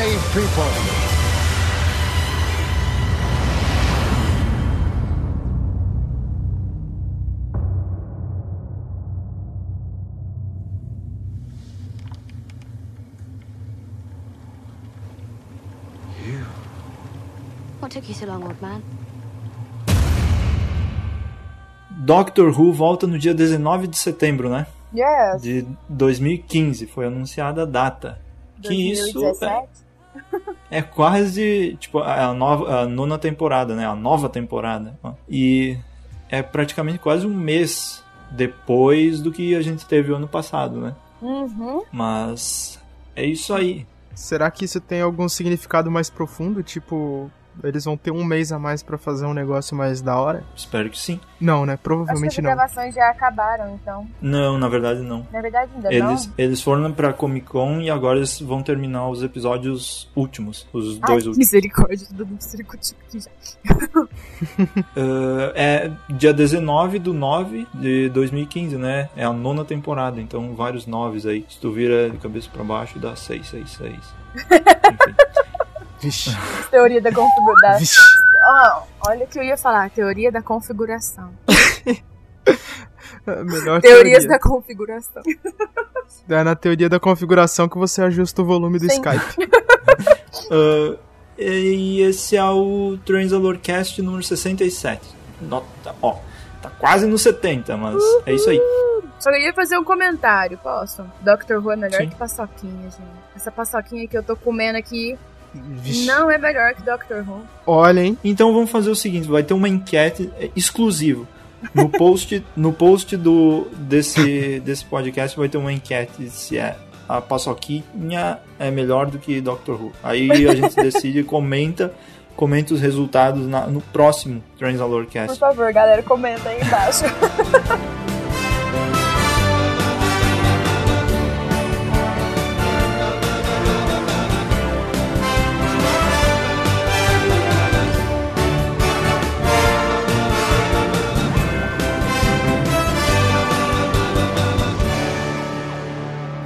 save people. What took you so long, old man? Doctor Who volta no dia 19 de setembro, né? Yes. De 2015, foi anunciada a data. Que isso 2017? é, é quase tipo a, nova, a nona temporada, né? A nova temporada. E é praticamente quase um mês depois do que a gente teve o ano passado, né? Uhum. Mas é isso aí. Será que isso tem algum significado mais profundo? Tipo, eles vão ter um mês a mais pra fazer um negócio mais da hora? Espero que sim. Não, né? Acho que Provavelmente as não. gravações já acabaram, então. Não, na verdade não. Na verdade, ainda Eles, não. eles foram pra Comic Con e agora eles vão terminar os episódios últimos. Os Ai, dois últimos. misericórdia, tudo misericórdia aqui já. Uh, é dia 19 do 9 de 2015, né? É a nona temporada, então vários noves aí. Se tu vira de cabeça pra baixo, dá 666. Enfim. Vixe. Teoria da configuração. Vixe. Ó, olha o que eu ia falar, teoria da configuração. Teorias teoria. da configuração. É na teoria da configuração que você ajusta o volume do Sim. Skype. Uh, e esse é o Transalorcast número 67. Nota, ó, tá quase no 70, mas é isso aí. Só queria fazer um comentário, posso? Dr. Who é melhor Sim. que paçoquinha, gente. Essa paçoquinha que eu tô comendo aqui Vixe. não é melhor que Dr. Who. Olha, hein? Então vamos fazer o seguinte, vai ter uma enquete é, exclusiva. No post, no post do, desse, desse podcast vai ter uma enquete se é a paçoquinha é melhor do que Doctor Who. Aí a gente decide e comenta, comenta os resultados na- no próximo Por Transalorcast. favor, galera, comenta aí embaixo.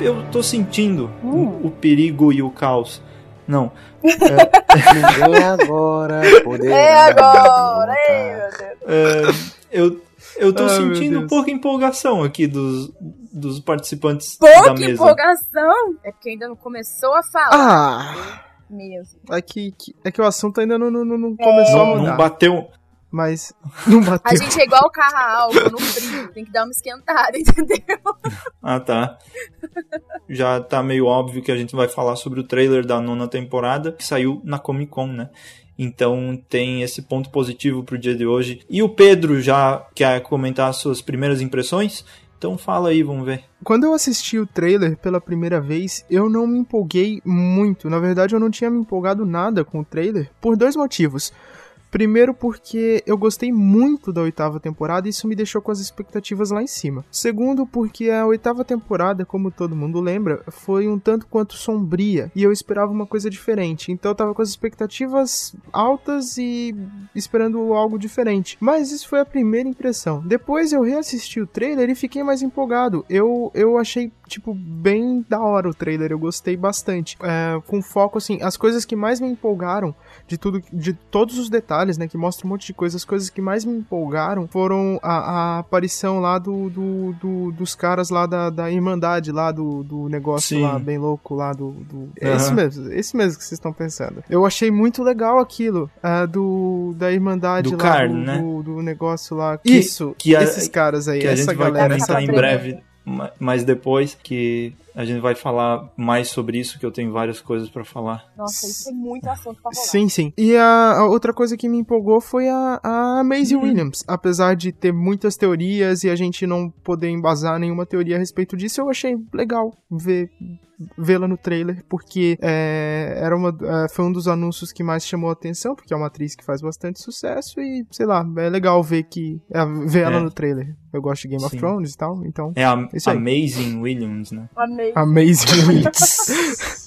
Eu tô sentindo Hum. o, o perigo e o caos. Não. Ninguém agora poderá. É agora! Ei, meu Deus. É, eu, eu tô Ai, meu sentindo pouca empolgação aqui dos, dos participantes da Pouca mesa. empolgação! É porque ainda não começou a falar Ah! mesmo. É que, é que o assunto ainda não, não, não- não começou a Não, mudar. não bateu. Mas não A bateu. gente é igual carro a álcool no frio, tem que dar uma esquentada, entendeu? Ah, tá. Já tá meio óbvio que a gente vai falar sobre o trailer da nona temporada que saiu na Comic Con, né? Então tem esse ponto positivo pro dia de hoje. E o Pedro já quer comentar as suas primeiras impressões? Então fala aí, vamos ver. Quando eu assisti o trailer pela primeira vez, eu não me empolguei muito. Na verdade, eu não tinha me empolgado nada com o trailer por dois motivos. Primeiro, porque eu gostei muito da oitava temporada e isso me deixou com as expectativas lá em cima. Segundo, porque a oitava temporada, como todo mundo lembra, foi um tanto quanto sombria e eu esperava uma coisa diferente. Então eu tava com as expectativas altas e esperando algo diferente. Mas isso foi a primeira impressão. Depois eu reassisti o trailer e fiquei mais empolgado. Eu, eu achei, tipo, bem da hora o trailer. Eu gostei bastante. É, com foco, assim, as coisas que mais me empolgaram de tudo, de todos os detalhes detalhes, né? Que mostra um monte de coisas. As coisas que mais me empolgaram foram a, a aparição lá do, do, do- dos caras lá da, da Irmandade, lá do, do negócio Sim. lá, bem louco lá do. do... Aham. Esse mesmo, esse mesmo que vocês estão pensando. Eu achei muito legal aquilo, ah, do da Irmandade Do lá, Karn, do, né? do, do negócio lá. Que- Isso, que a- esses caras aí, que a essa gente vai galera. comentar essa em breve, ma- mas depois que a gente vai falar mais sobre isso, que eu tenho várias coisas pra falar. Nossa, isso tem muito assunto pra rolar. Sim, sim. E a, a outra coisa que me empolgou foi a, a Maisie Williams. Apesar de ter muitas teorias e a gente não poder embasar nenhuma teoria a respeito disso, eu achei legal ver vê-la no trailer, porque é, era uma, é, foi um dos anúncios que mais chamou a atenção, porque é uma atriz que faz bastante sucesso e, sei lá, é legal ver que é, ver ela É. no trailer. Eu gosto de Game of Sim. Thrones e tal, então... É a Isso aí. Amazing Williams, né? Amei. A Maisie Williams.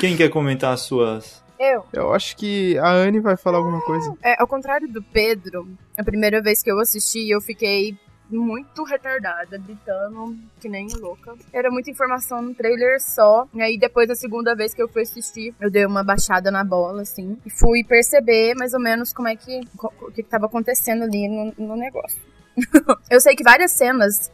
Quem quer comentar as suas? Eu. eu acho que a Anne vai falar alguma coisa. É, ao contrário do Pedro, a primeira vez que eu assisti, eu fiquei muito retardada, gritando que nem louca. Era muita informação no trailer só. E aí, depois, da segunda vez que eu fui assistir, eu dei uma baixada na bola, assim. E fui perceber mais ou menos como é que. o que, que tava acontecendo ali no, no negócio. eu sei que várias cenas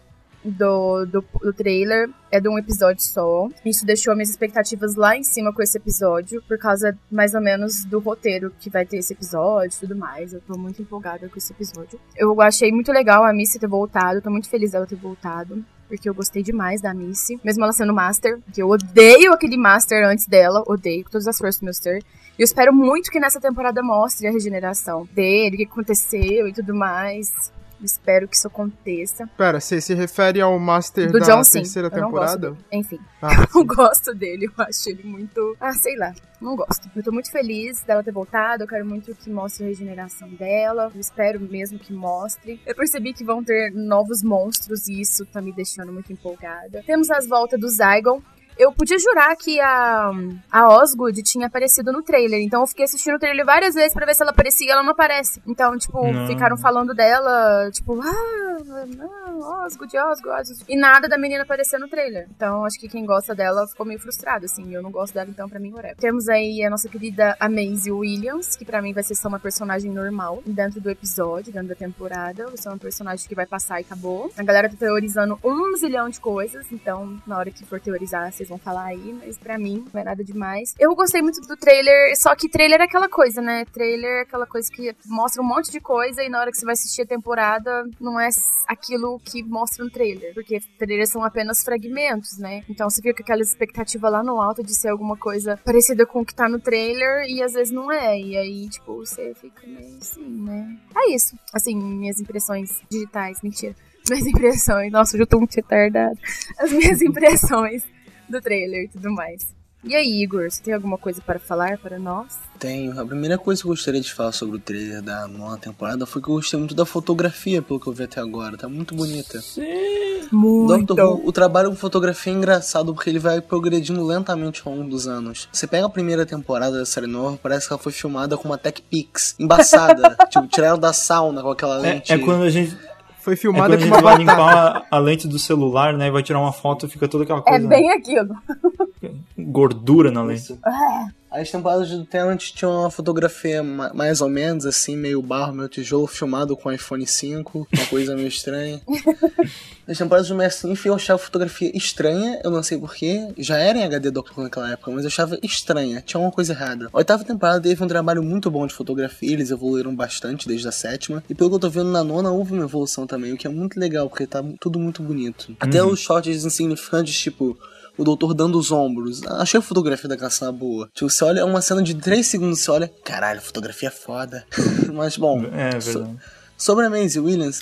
do, do, do trailer é de um episódio só. Isso deixou minhas expectativas lá em cima com esse episódio, por causa mais ou menos do roteiro que vai ter esse episódio e tudo mais. Eu tô muito empolgada com esse episódio. Eu achei muito legal a Missy ter voltado, tô muito feliz dela ter voltado. Porque eu gostei demais da Missy. Mesmo ela sendo Master. Que eu odeio aquele Master antes dela. Odeio com todas as forças do meu ser. E eu espero muito que nessa temporada mostre a regeneração dele, o que aconteceu e tudo mais. Espero que isso aconteça. Pera, você se refere ao Master Do da John Sim. terceira gosto temporada? Enfim. Ah, Eu sim. não gosto dele, eu acho ele muito. Ah, sei lá, não gosto. Eu tô muito feliz dela ter voltado, eu quero muito que mostre a regeneração dela, eu espero mesmo que mostre. Eu percebi que vão ter novos monstros e isso tá me deixando muito empolgada. Temos as voltas do Zygon. Eu podia jurar que a, a Osgood tinha aparecido no trailer, então eu fiquei assistindo o trailer várias vezes pra ver se ela aparecia e ela não aparece. Então, tipo, Não. ficaram falando dela, tipo, ah, não, Osgood, Osgood, Osgood. E nada da menina aparecer no trailer. Então, acho que quem gosta dela ficou meio frustrado, assim. Eu não gosto dela, então, pra mim, whatever. Temos aí a nossa querida Maisie Williams, que pra mim vai ser só uma personagem normal dentro do episódio, dentro da temporada. Vai ser uma personagem que vai passar e acabou. A galera tá teorizando um zilhão de coisas, então, na hora que for teorizar, vocês vão falar aí, mas pra mim, não é nada demais. Eu gostei muito do trailer, só que trailer é aquela coisa, né? Trailer é aquela coisa que mostra um monte de coisa e na hora que você vai assistir a temporada, não é aquilo que mostra no trailer. Porque trailers são apenas fragmentos, né? Então você fica com aquela expectativa lá no alto de ser alguma coisa parecida com o que tá no trailer e às vezes não é. E aí, tipo, você fica meio assim, né? É isso. Assim, minhas impressões digitais, mentira. Minhas impressões. Nossa, eu já tô muito retardada. As minhas impressões do trailer e tudo mais. E aí, Igor, você tem alguma coisa para falar para nós? Tenho. A primeira coisa que eu gostaria de falar sobre o trailer da nova temporada foi que eu gostei muito da fotografia, pelo que eu vi até agora. Tá muito bonita. Doctor Who, o trabalho com fotografia é engraçado porque ele vai progredindo lentamente ao longo dos anos. Você pega a primeira temporada da série nova, parece que ela foi filmada com uma Tech Pix embaçada. tipo, tiraram da sauna com aquela É, lente. é quando a gente, Foi é filmada a com gente uma vai batata. limpar a, a lente do celular, né? e Vai tirar uma foto, fica toda aquela É coisa. bem aquilo. Gordura na lente. Isso. As temporadas do Tenant tinham uma fotografia ma- mais ou menos assim, meio barro, meio tijolo, filmado com iPhone 5, uma coisa meio estranha. As temporadas do Mestre Inf eu achava a fotografia estranha, eu não sei porquê, já era em HD Doctor naquela época, mas eu achava estranha, tinha alguma coisa errada. A oitava temporada teve um trabalho muito bom de fotografia, eles evoluíram bastante desde a sétima, e pelo que eu tô vendo na nona houve uma evolução também, o que é muito legal, porque tá tudo muito bonito. Até os shots insignificantes, tipo o doutor dando os ombros. Achei a fotografia daquela cena boa. Tipo, você olha uma cena de 3 segundos, você olha, caralho, fotografia é foda. Mas bom, É so- verdade. sobre a Maisie Williams,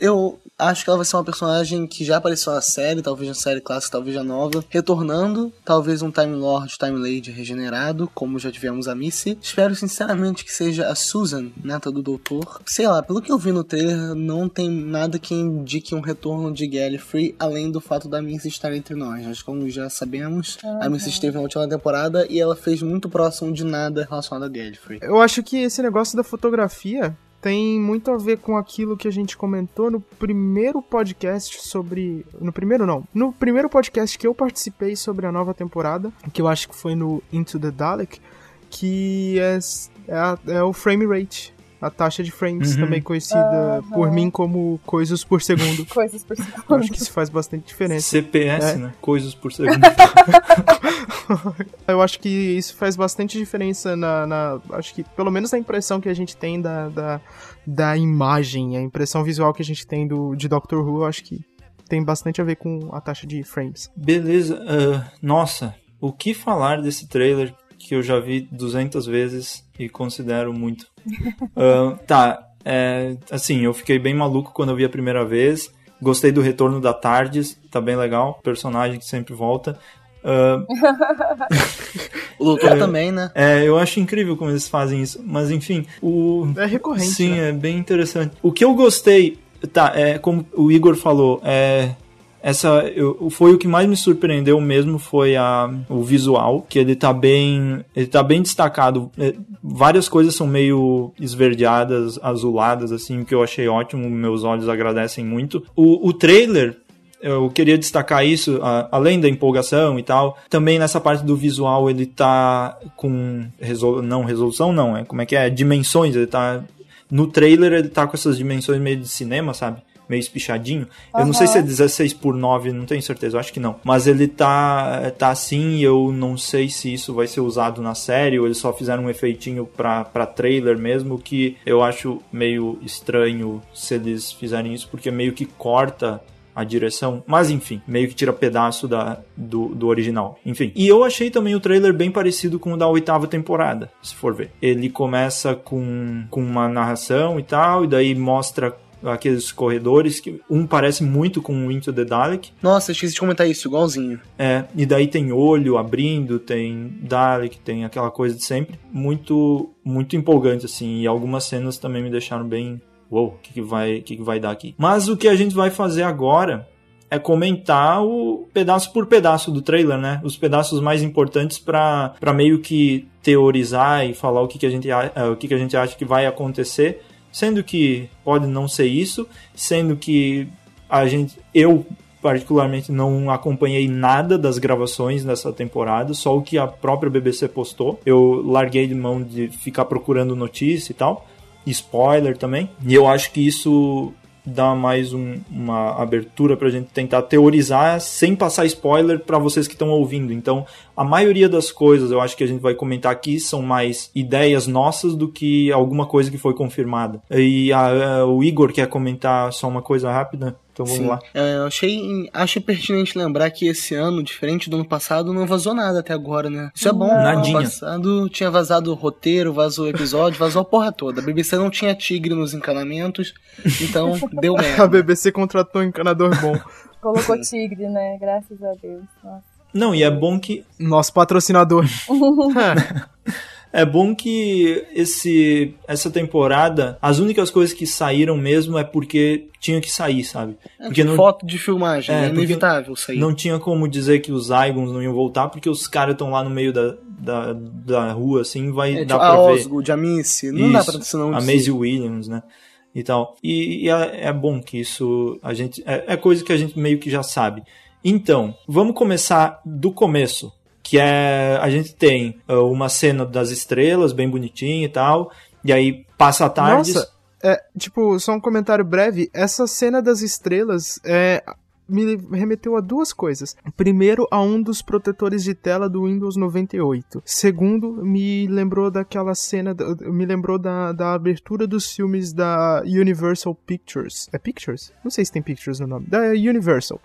eu acho que ela vai ser uma personagem que já apareceu na série, talvez na série clássica, talvez na nova, retornando, talvez um Time Lord, Time Lady regenerado, como já tivemos a Missy. Espero sinceramente que seja a Susan, neta do doutor. Sei lá, pelo que eu vi no trailer, não tem nada que indique um retorno de Gallifrey, além do fato da Missy estar entre nós. Nós, como já sabemos, a Missy esteve na última temporada e ela fez muito próximo de nada relacionado a Gallifrey. Eu acho que esse negócio da fotografia tem muito a ver com aquilo que a gente comentou no primeiro podcast sobre. No primeiro não. No primeiro podcast que eu participei sobre a nova temporada, que eu acho que foi no Into the Dalek. que é, é, é o frame rate. A taxa de frames, Uhum. também conhecida por mim como coisas por segundo. Coisas por Eu segundo. acho que isso faz bastante diferença. CPS, É. né? Coisas por segundo. Eu acho que isso faz bastante diferença na, na- Acho que, pelo menos na impressão que a gente tem da, da, da imagem, a impressão visual que a gente tem do, de Doctor Who, eu acho que tem bastante a ver com a taxa de frames. Beleza. ah, nossa, o que falar desse trailer que eu já vi 200 vezes e considero muito? Ah, tá, é, assim, eu fiquei bem maluco quando eu vi a primeira vez. Gostei do retorno da Tardes, tá bem legal. Personagem que sempre volta. Ah, O doutor também, né? é, eu acho incrível como eles fazem isso. Mas enfim, o. É recorrente, Sim, né? é bem interessante. O que eu gostei, tá, é como o Igor falou, é essa eu, foi o que mais me surpreendeu mesmo foi a, o visual, que ele tá bem, ele tá bem destacado. É, várias coisas são meio esverdeadas, azuladas assim, o que eu achei ótimo, meus olhos agradecem muito. O, o trailer eu queria destacar isso, além da empolgação e tal, também nessa parte do visual ele tá com resol... não resolução não, é como é que é, dimensões, ele tá no trailer ele tá com essas dimensões meio de cinema, sabe? Meio espichadinho. Eu não sei se é 16 por 9, não tenho certeza, eu acho que não. Mas ele tá, tá assim, eu não sei se isso vai ser usado na série ou eles só fizeram um efeitinho pra, pra trailer mesmo, que eu acho meio estranho se eles fizerem isso, porque meio que corta a direção, mas enfim, meio que tira pedaço da, do, do original. Enfim. E eu achei também o trailer bem parecido com o da oitava temporada, se for ver. Ele começa com, com uma narração e tal, e daí mostra aqueles corredores que um parece muito com o Into the Dalek, Nossa, esqueci de comentar isso, igualzinho. é, e daí tem olho abrindo, tem Dalek, tem aquela coisa de sempre. Muito, muito empolgante, assim. E algumas cenas também me deixaram bem. Uou, o que, que, vai, que, que vai dar aqui? Mas o que a gente vai fazer agora é comentar o pedaço por pedaço do trailer, né? Os pedaços mais importantes para meio que teorizar e falar o que, que, a gente, eh, o que, que a gente acha que vai acontecer. Sendo que pode não ser isso, sendo que a gente, eu particularmente não acompanhei nada das gravações dessa temporada, só o que a própria BBC postou. Eu larguei de mão de ficar procurando notícia e tal, spoiler também. E eu acho que isso dá mais um- uma abertura pra gente tentar teorizar sem passar spoiler pra vocês que estão ouvindo. Então, a maioria das coisas eu acho que a gente vai comentar aqui são mais ideias nossas do que alguma coisa que foi confirmada. E a- a- o Igor quer comentar só uma coisa rápida? Então vamos Sim. lá. É, eu achei, achei pertinente lembrar que esse ano, diferente do ano passado, não vazou nada até agora, né? Isso é bom. Nadinha. Ano passado tinha vazado o roteiro, vazou o episódio, vazou a porra toda. A BBC não tinha tigre nos encanamentos, então deu A merda. BBC contratou um encanador bom. Colocou tigre, né? Graças a Deus. Nossa. Não, e é bom que Nosso patrocinador. É bom que esse essa temporada, as únicas coisas que saíram mesmo é porque tinha que sair, sabe? Porque não, Foto de filmagem, É, é, inevitável sair. não tinha como dizer que os Zygons não iam voltar, porque os caras estão lá no meio da, da, da rua, assim, vai É, dar tipo, pra a ver. Osgood, a Missy, não dá Isso, pra isso não a. Maisie Williams, né? E tal. E, e é, é bom que isso a gente é, é coisa que a gente meio que já sabe. Então, vamos começar do começo, que é a gente tem uh, uma cena das estrelas bem bonitinha e tal, e aí passa a tarde. Nossa, é, tipo, só um comentário breve. Essa cena das estrelas é, me remeteu a duas coisas. Primeiro, a um dos protetores de tela do Windows 98. Segundo, me lembrou daquela cena, me lembrou da, da abertura dos filmes da Universal Pictures. É Pictures? Não sei se tem Pictures no nome. Da Universal.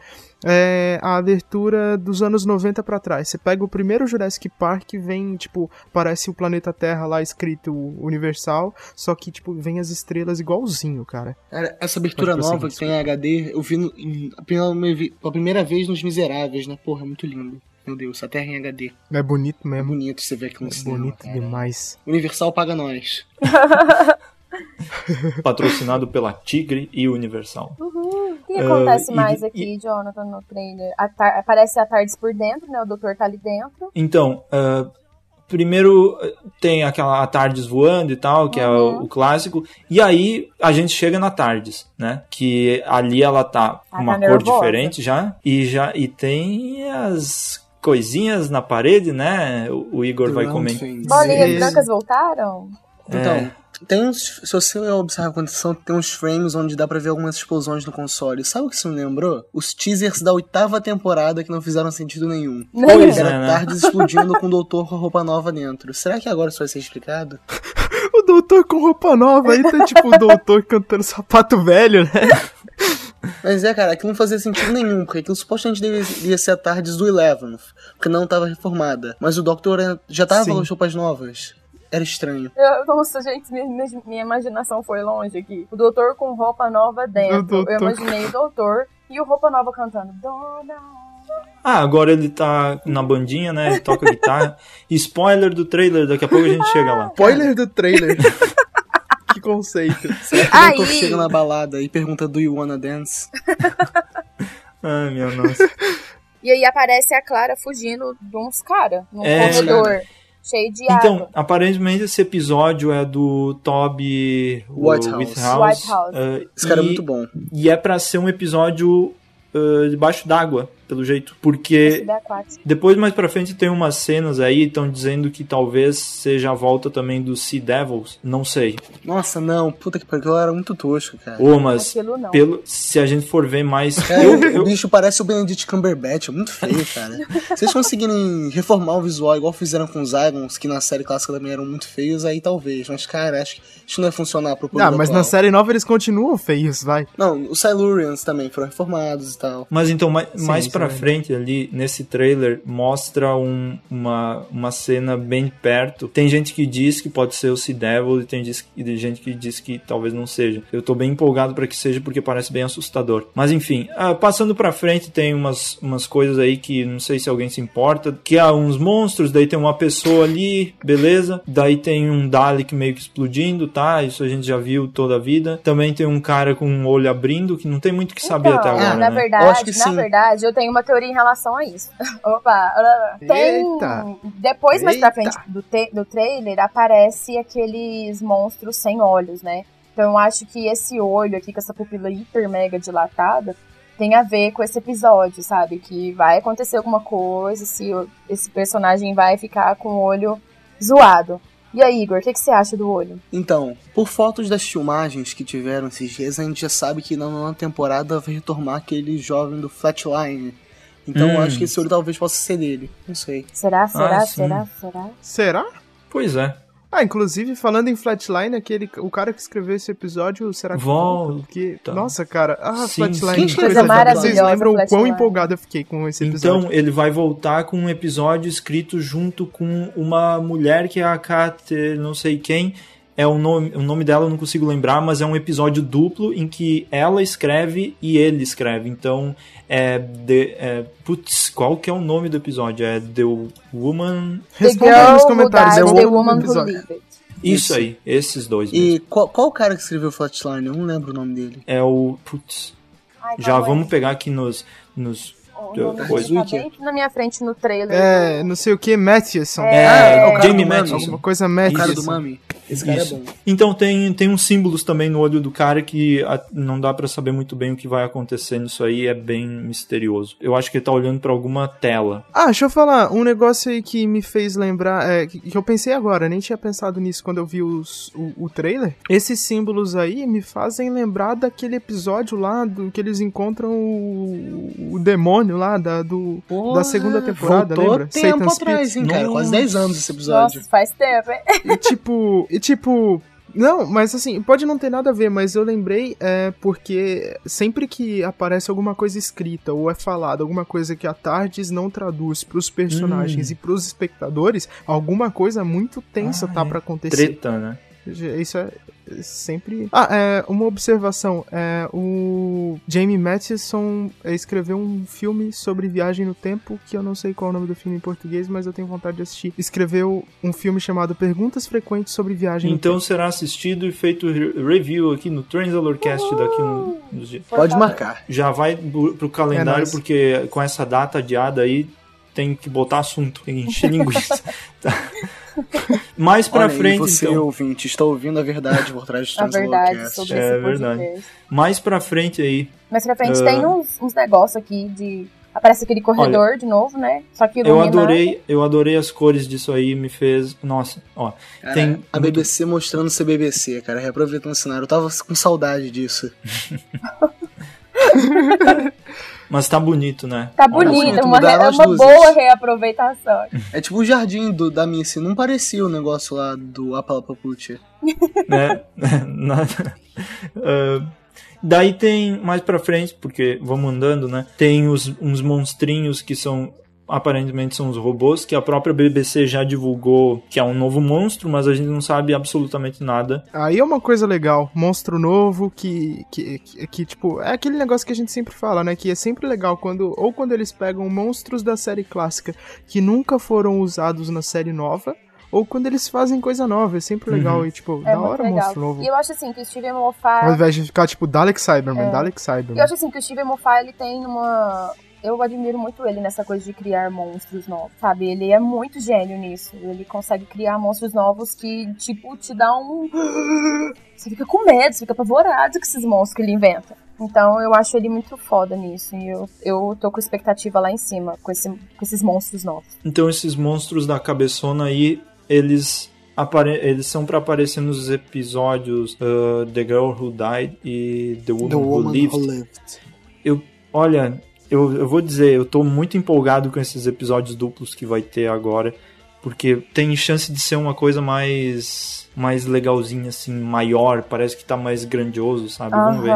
É a abertura dos anos 90 pra trás. Você pega o primeiro Jurassic Park, vem, tipo, parece o planeta Terra lá escrito Universal, só que, tipo, vem as estrelas igualzinho, cara. Cara, essa abertura Pode nova prosseguir, que tem em HD, eu vi no- em- pela, pela primeira vez nos Miseráveis, né? Porra, é muito lindo. Meu Deus, a Terra em HD. É bonito É mesmo. bonito você ver aquilo no É cinema, bonito cara. demais. Universal paga nós. patrocinado pela Tigre e Universal. Uhul. O que acontece e- mais e- aqui, Jonathan, no trailer? A tar- Aparece a Tardes por dentro, né? O doutor tá ali dentro. Então, uh, primeiro uh, tem aquela a Tardes voando e tal, que é o, o clássico, e aí a gente chega na Tardes, né? Que ali ela tá com Ela uma tá cor nervosa. diferente já, e já e tem as coisinhas na parede, né? O, o Igor vai comentar. Bolinhas Sim. brancas voltaram? Então, É. tem uns. Se você observar a condição, tem uns frames onde dá pra ver algumas explosões no console. Sabe o que isso me lembrou? Os teasers da oitava temporada que não fizeram sentido nenhum. Pois Era é, né? tardes explodindo com o doutor com a roupa nova dentro. Será que agora isso vai ser explicado? O doutor com roupa nova aí tá tipo o doutor cantando sapato velho, né? Mas é, cara, aquilo não fazia sentido nenhum, porque aquilo supostamente deveria ser a tardes do Eleventh, porque não tava reformada. Mas o Doctor já tava com as roupas novas. Era estranho. Eu- nossa, gente, minha, minha- minha imaginação foi longe aqui. O doutor com roupa nova dentro. Eu imaginei o doutor e o roupa nova cantando. Dona. Ah, agora ele tá na bandinha, né? Ele toca guitarra. Spoiler do trailer, daqui a pouco a gente chega lá. Spoiler do trailer. que conceito. Será que o Aí- Doutor chega na balada e pergunta Do you wanna dance? Ai, meu nossa. E aí aparece a Clara fugindo de uns caras num É. corredor cheio de Então, água. aparentemente esse episódio é do Toby Whitehouse. Whitehouse, Whitehouse. eh, Esse cara é muito bom. E é pra ser um episódio eh, debaixo d'água, pelo jeito. Porque depois, mais pra frente, tem umas cenas aí, estão dizendo que talvez seja a volta também dos Sea Devils. Não sei. Nossa, não, puta que pariu, era muito tosco, cara. Ô, mas não. pelo, se a gente for ver mais. Cara, eu- o eu- bicho parece o Benedict Cumberbatch, é muito feio, cara. Se vocês conseguirem reformar o visual igual fizeram com os Zygons, que na série clássica também eram muito feios, aí talvez. Mas, cara, acho que isso não ia funcionar pro público Ah, mas atual. na série nova eles continuam feios, vai. Não, os Silurians também foram reformados e tal. Mas então, mais, Sim, mais isso pra é frente ali, nesse trailer, mostra um- uma, uma cena bem perto. Tem gente que diz que pode ser o Sea Devil e tem gente que diz que talvez não seja. Eu tô bem empolgado pra que seja porque parece bem assustador. Mas enfim, ah, passando pra frente tem umas, umas coisas aí que não sei se alguém se importa. Que há uns monstros, daí tem uma pessoa ali, beleza. Daí tem um Dalek meio que explodindo, tá? Isso a gente já viu toda a vida. Também tem um cara com um olho abrindo, que não tem muito o que saber Então, até agora, na né? verdade, Eu acho que na sim. verdade, eu tenho uma teoria em relação a isso. Opa, tem. Eita. Depois, mais pra Eita. frente do, do trailer, aparece aqueles monstros sem olhos, né? Então eu acho que esse olho aqui, com essa pupila hiper mega dilatada, tem a ver com esse episódio, sabe? Que vai acontecer alguma coisa, se esse personagem vai ficar com o olho zoado. E aí, Igor, o que, que você acha do olho? Então, por fotos das filmagens que tiveram esses dias, a gente já sabe que na nona temporada vai retomar aquele jovem do Flatline. Então Hum. eu acho que esse olho talvez possa ser dele. Não sei. Será, será, Ah, será, será? Será? Pois é. Ah, inclusive, falando em Flatline, aquele, o cara que escreveu esse episódio, será que Volta. Porque, nossa, cara, ah, Sim, Flatline, sim. que Coisa maravilhosa, Vocês lembram o quão empolgado eu fiquei com esse episódio? Então ele vai voltar com um episódio escrito junto com uma mulher que é a Kat, não sei quem. É o nome, o nome dela eu não consigo lembrar, mas é um episódio duplo em que ela escreve e ele escreve. Então é, the, é putz, qual que é o nome do episódio? É The Woman. Responda aí nos comentários, é o the Woman Who episódio. Lived. Isso Isso. aí, esses dois mesmo. E qual, qual o cara que escreveu Flatline? Eu não lembro o nome dele. É o putz. Ai, Já aí. vamos pegar aqui nos nos coisa. dele tá bem aqui na minha frente no trailer. É, não sei o que, Matthewson. é, Ah, é o cara Jamie. Matheson. Alguma coisa O cara do Matthewson. Mami. Esse cara Isso. é bom. Então tem, tem uns símbolos também no olho do cara que a- não dá pra saber muito bem o que vai acontecer nisso aí, é bem misterioso. Eu acho que ele tá olhando pra alguma tela. Ah, deixa eu falar, um negócio aí que me fez lembrar, é, que, que eu pensei agora, nem tinha pensado nisso quando eu vi os- o, o trailer. Esses símbolos aí me fazem lembrar daquele episódio lá do que eles encontram o, o demônio lá da, do, da segunda temporada, Voltou lembra? tempo Satan's atrás, hein, cara? Quase 10 anos esse episódio. Nossa, faz tempo, hein? E tipo, e tipo. Não, mas assim, pode não ter nada a ver, mas eu lembrei é, porque sempre que aparece alguma coisa escrita ou é falado, alguma coisa que a Tardes não traduz pros personagens Hum. e pros espectadores, alguma coisa muito tensa Ah, tá é. pra acontecer. Treta, né? Isso é sempre. Ah, é, uma observação. É, o Jamie Matheson escreveu um filme sobre viagem no tempo, que eu não sei qual é o nome do filme em português, mas eu tenho vontade de assistir. Escreveu um filme chamado Perguntas Frequentes sobre Viagem no Então será assistido e feito re- review aqui no Transalorcast daqui no- nos dias. Pode marcar. Já vai pro pro calendário, É porque com essa data adiada aí tem que botar assunto, tem que encher linguiça. Tá. Mais pra Olha aí, frente, você, então. ouvinte, está ouvindo a verdade por trás do A verdade sobre É esse verdade. podcast. Mais pra frente aí. Mas pra frente Ah. tem uns, uns negócios aqui de Aparece aquele corredor de novo, né? Só que Eu ilumina- adorei, eu adorei as cores disso aí, me fez. Nossa, ó. Cara, tem a muito- BBC mostrando ser BBC, cara, reaproveitando o cenário. Eu tava com saudade disso. Mas tá bonito, né? Tá bonito, uma, é uma luzes. boa reaproveitação. É tipo o jardim do, da Missy, não parecia o negócio lá do Apalapaput. né? Nada. Ah, daí tem mais pra frente, porque vamos andando, né? Tem os, uns monstrinhos que são aparentemente são os robôs que a própria BBC já divulgou que é um novo monstro, mas a gente não sabe absolutamente nada. Aí é uma coisa legal, monstro novo que, que, que, que, tipo, é aquele negócio que a gente sempre fala, né? Que é sempre legal quando, ou quando eles pegam monstros da série clássica que nunca foram usados na série nova, ou quando eles fazem coisa nova, é sempre legal e, tipo, É da hora legal. monstro novo. E eu acho assim que o Steven Ao Moffat. invés de ficar, tipo, Dalek Cyberman, É. Dalek Eu Cyberman. acho assim que o Steven Moffat ele tem uma. Eu admiro muito ele nessa coisa de criar monstros novos, sabe? Ele é muito gênio nisso. Ele consegue criar monstros novos que, tipo, te dá um. Você fica com medo, você fica apavorado com esses monstros que ele inventa. Então eu acho ele muito foda nisso. E eu, eu tô com expectativa lá em cima com, esse, com esses monstros novos. Então esses monstros da cabeçona aí, eles apare eles são pra aparecer nos episódios ah, The Girl Who Died e The Woman, The Who Woman Lived. Who Lived. Eu, olha, eu, eu vou dizer, eu tô muito empolgado com esses episódios duplos que vai ter agora, porque tem chance de ser uma coisa mais mais legalzinha assim, maior, parece que tá mais grandioso, sabe? Vamos ver.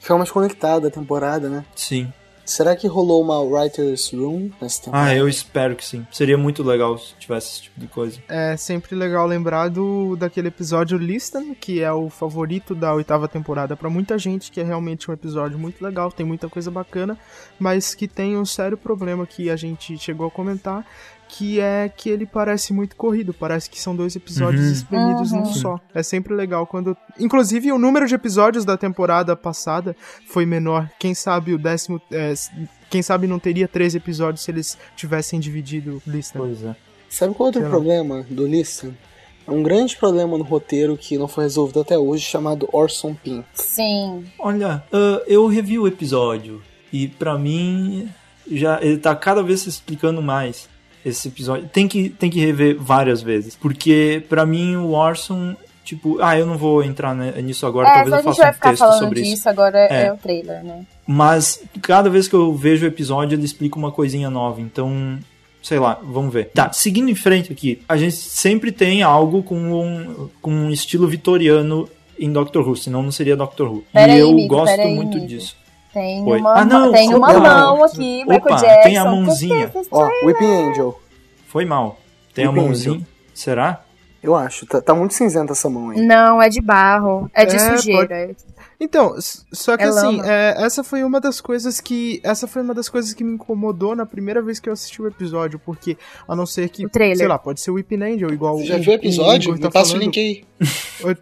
Fica mais conectada a temporada, né? Sim. Será que rolou uma Writer's Room nessa temporada? Ah, eu espero que sim. Seria muito legal se tivesse esse tipo de coisa. É sempre legal lembrar do, daquele episódio Listen, que é o favorito da oitava temporada pra muita gente, que é realmente um episódio muito legal, tem muita coisa bacana, mas que tem um sério problema que a gente chegou a comentar, que é que ele parece muito corrido, parece que são dois episódios Uhum. espremidos num só. É sempre legal quando. Inclusive, o número de episódios da temporada passada foi menor. Quem sabe o décimo. é, quem sabe não teria 13 episódios se eles tivessem dividido Listen. Pois é. Sabe qual é outro Sei lá. problema do Listen? É um grande problema no roteiro que não foi resolvido até hoje, chamado Orson Pin. Sim. Olha, ah, eu revi o episódio e pra mim já ele tá cada vez se explicando mais esse episódio. Tem que tem que rever várias vezes, porque pra mim o Orson tipo, ah, eu não vou entrar ne- nisso agora, É, talvez eu faça um texto sobre disso, isso. agora é. É. o trailer, né? Mas cada vez que eu vejo o episódio, ele explica uma coisinha nova, então sei lá, vamos ver. Tá, seguindo em frente aqui, a gente sempre tem algo com um, com um estilo vitoriano em Doctor Who, senão não seria Doctor Who. Pera e aí, eu Mico, gosto aí, muito disso. Tem Oi. uma, Ah, não, tem uma mão aqui, Michael Opa, Jackson. tem a mãozinha. Ó, Whipping Angel. Foi mal. Tem a mãozinha. Será? Eu acho. Tá, tá muito cinzenta essa mão aí. Não, é de barro. É de É, sujeira. Então, s- só que É assim, é, essa foi uma das coisas que. Essa foi uma das coisas que me incomodou na primeira vez que eu assisti o episódio, porque, a não ser que. O trailer. Sei lá, pode ser o Whipping Angel, igual Você já viu o episódio? Tá Me passa o falando. link aí.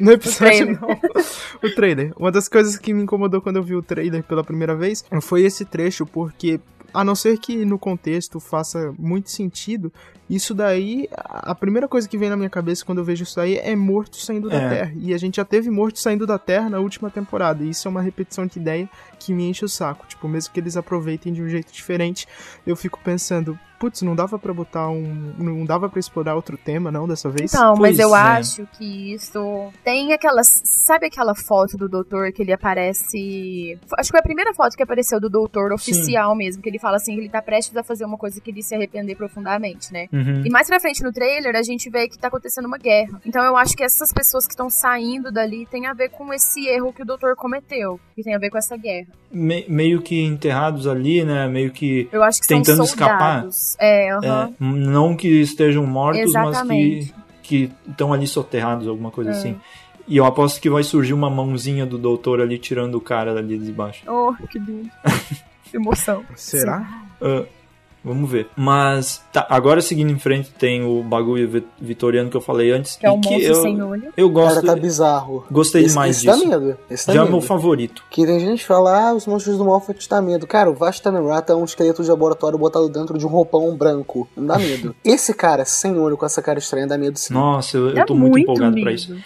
O- No episódio trailer. não. O trailer. Uma das coisas que me incomodou quando eu vi o trailer pela primeira vez foi esse trecho, porque a não ser que no contexto faça muito sentido, isso daí, a primeira coisa que vem na minha cabeça quando eu vejo isso daí é morto saindo da É. Terra. E a gente já teve morto saindo da Terra na última temporada. E isso é uma repetição de ideia que me enche o saco. Tipo, mesmo que eles aproveitem de um jeito diferente, eu fico pensando, putz, não dava pra botar um. Não dava pra explorar outro tema, não, dessa vez? Então, mas Pois eu é. acho que isso. Tem aquelas. Sabe aquela foto do doutor que ele aparece. Acho que foi a primeira foto que apareceu do doutor oficial mesmo, que ele fala assim que ele tá prestes a fazer uma coisa que ele se arrepender profundamente, né? Uhum. E mais pra frente no trailer, a gente vê que tá acontecendo uma guerra. Então eu acho que essas pessoas que estão saindo dali tem a ver com esse erro que o doutor cometeu. Que tem a ver com essa guerra. Me- meio que enterrados ali, né? Meio que. Eu acho que Tentando são escapar. É, aham. é, não que estejam mortos, Exatamente. mas que que estão ali soterrados, alguma coisa É. assim. E eu aposto que vai surgir uma mãozinha do doutor ali tirando o cara ali de baixo. Oh, que lindo. Emoção. Será? Ah, vamos ver. Mas, tá, agora seguindo em frente, tem o bagulho vi- vitoriano que eu falei antes. Que é um que monstro eu, sem olho. eu gosto. Cara, tá bizarro. Gostei esse, demais esse disso. dá medo. Esse dá Já é meu favorito. Que tem gente que fala, ah, os monstros do Moffat dá medo. Cara, o Vasta Rata é um esqueleto de laboratório botado dentro de um roupão branco. Não dá medo. Esse cara, sem olho, com essa cara estranha, dá medo sim. Nossa, eu, eu tô muito empolgado pra medo. isso.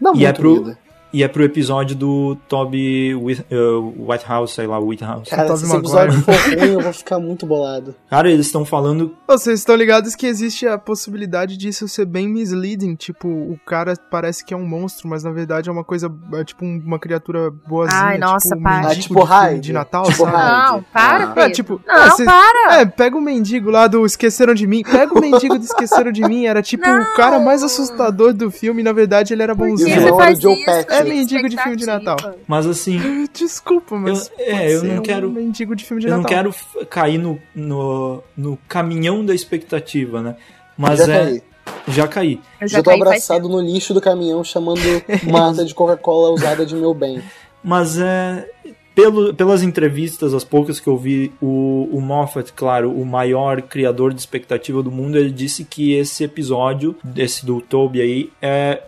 Dá E muito é pro- medo. E é pro episódio do Toby Whit- uh, Whitehouse, sei lá, Whitehouse. Cara, Tobey se esse episódio for ruim, eu vou ficar muito bolado. Cara, eles estão falando. Vocês estão ligados que existe a possibilidade disso ser bem misleading, tipo, o cara parece que é um monstro, mas na verdade é uma coisa, é tipo um- uma criatura boazinha, Ai, nossa, tipo um para. mendigo Ah, tipo Hyde. de Natal, Tipo sabe? Não, para, Ah. É, tipo, Não, ah, cê- para! É, pega o mendigo lá do Esqueceram de Mim. Pega o mendigo do Esqueceram de Mim. Era tipo Não. o cara mais assustador do filme. Na verdade, ele era Por que bonzinho. Sim, você não, faz o Joe isso? É mendigo de filme de Natal. Mas assim, Desculpa, mas. Eu- é, pode eu ser não um quero- mendigo de filme de eu não Natal. quero f- cair no, no, no caminhão da expectativa, né? Mas já é. caí. Já caí. Eu Já já tô abraçado no lixo do caminhão chamando uma lata de Coca-Cola usada de meu bem. Mas é. Pelo, pelas entrevistas, as poucas que eu vi, o, o Moffat, claro, o maior criador de expectativa do mundo, ele disse que esse episódio, esse do Toby aí, é,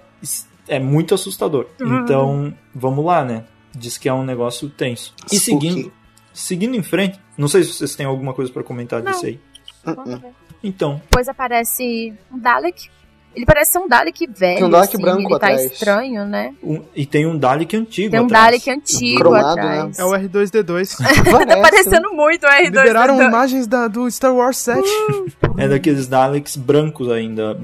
é muito assustador. Então, vamos lá, né? Diz que é um negócio tenso. E Spooky. seguindo, seguindo em frente, não sei se vocês têm alguma coisa pra comentar Não. disso aí. Ver. Então, Depois aparece um Dalek. Ele parece ser um Dalek velho. Tem um Dalek assim, branco ele tá atrás. estranho, né? um- e tem um Dalek antigo Tem um atrás. Dalek antigo Cromado, atrás. É o R2D2. Tá Parece, parecendo muito o R2. Liberaram D2. imagens da, do Star Wars 7. É daqueles Daleks brancos ainda.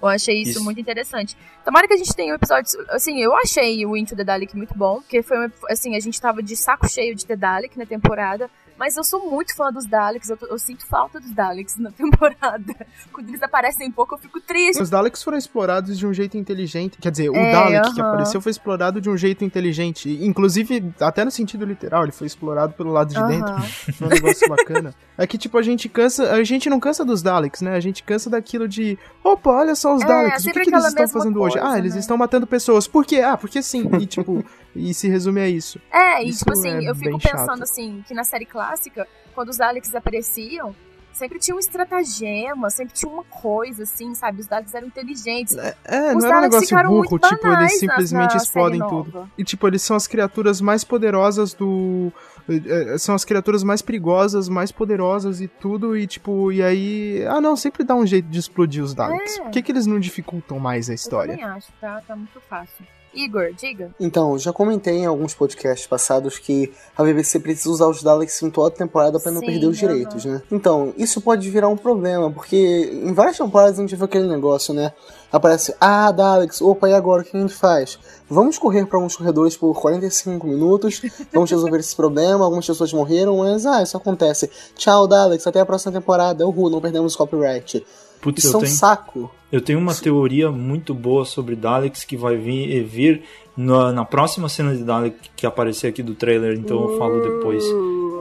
Eu achei isso, Isso. muito interessante. Tomara que a gente tenha um episódio. Assim, eu achei o Into the Dalek muito bom, porque foi assim, a gente tava de saco cheio de ter Dalek na temporada. Mas eu sou muito fã dos Daleks, eu, eu sinto falta dos Daleks na temporada. Quando eles aparecem pouco, eu fico triste. Os Daleks foram explorados de um jeito inteligente. Quer dizer, o É, Dalek que aham. apareceu foi explorado de um jeito inteligente. Inclusive, até no sentido literal, ele foi explorado pelo lado de dentro. Aham. Foi um negócio bacana. É que, tipo, a gente cansa. A gente não cansa dos Daleks, né? A gente cansa daquilo de. Opa, olha só os É, Daleks. O que, que eles estão fazendo hoje? coisa, Ah, eles né? estão matando pessoas. Por quê? Ah, porque sim. E, tipo, e se resume a isso. É, e Isso tipo assim, é eu fico pensando chato. assim, que na série clássica, quando os Daleks apareciam, sempre tinha um estratagema, sempre tinha uma coisa, assim, sabe? Os Daleks eram inteligentes. É, Os não era um Daleks negócio burro, tipo, eles simplesmente na explodem tudo. E, tipo, eles são as criaturas mais poderosas do. eh, São as criaturas mais perigosas, mais poderosas e tudo. E, tipo, e aí. Ah, não, sempre dá um jeito de explodir os Daleks. É. Por que, que eles não dificultam mais a Eu história? também acho, tá? Tá muito fácil. Igor, diga. Então, já comentei em alguns podcasts passados que a BBC precisa usar os Daleks em toda a temporada pra não Sim, perder os direitos, né? Então, isso pode virar um problema, porque em várias temporadas a gente viu aquele negócio, né? Aparece, ah, Daleks, opa, e agora o que a gente faz? Vamos correr pra alguns corredores por 45 minutos, vamos resolver esse problema, algumas pessoas morreram, mas ah, isso acontece. Tchau, Daleks, até a próxima temporada. Uhul, não perdemos copyright. Putz, Isso é um tenho, saco. eu tenho uma teoria muito boa sobre Daleks que vai vir, vir na, na próxima cena de Dalek que aparecer aqui do trailer, então eu falo depois.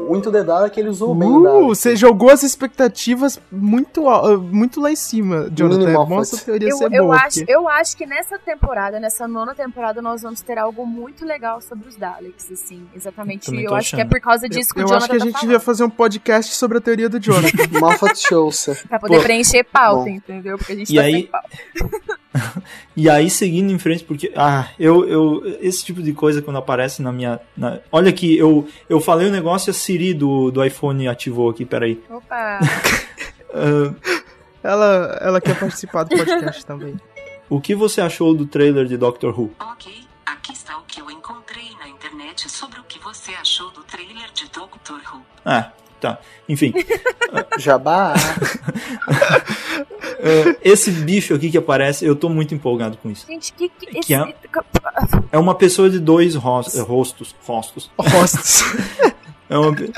O Into the Dalek ele usou bem o Uh, Dalek. você jogou as expectativas muito, al- muito lá em cima, Jonathan. Moffat. essa teoria Eu, ser eu, boa. acho, porque- eu acho que nessa temporada, nessa nona temporada, nós vamos ter algo muito legal sobre os Daleks, assim. Exatamente. Eu tô acho que é achando. por causa disso que eu o Jonathan acho que a tá gente falando. devia fazer um podcast sobre a teoria do Jonathan. Moffat Chaucer. Pra poder Pô, preencher pauta, bom. entendeu? Porque a gente E tá aí- sem pauta. E aí, seguindo em frente, porque. Ah, eu. eu esse tipo de coisa quando aparece na minha. na- olha aqui, eu, eu falei o negócio e a Siri do, do iPhone ativou aqui, peraí. Opa! Ah, ela, ela quer participar do podcast também. o que você achou do trailer de Doctor Who? Ok, aqui está o que eu encontrei na internet sobre o que você achou do trailer de Doctor Who. Ah, tá. Enfim, Jabá. ah, esse bicho aqui que aparece, eu tô muito empolgado com isso. Gente, que, que, Que esse, é- É uma pessoa de dois ros- eh, rostos. Rostos. Rostos. É uma, E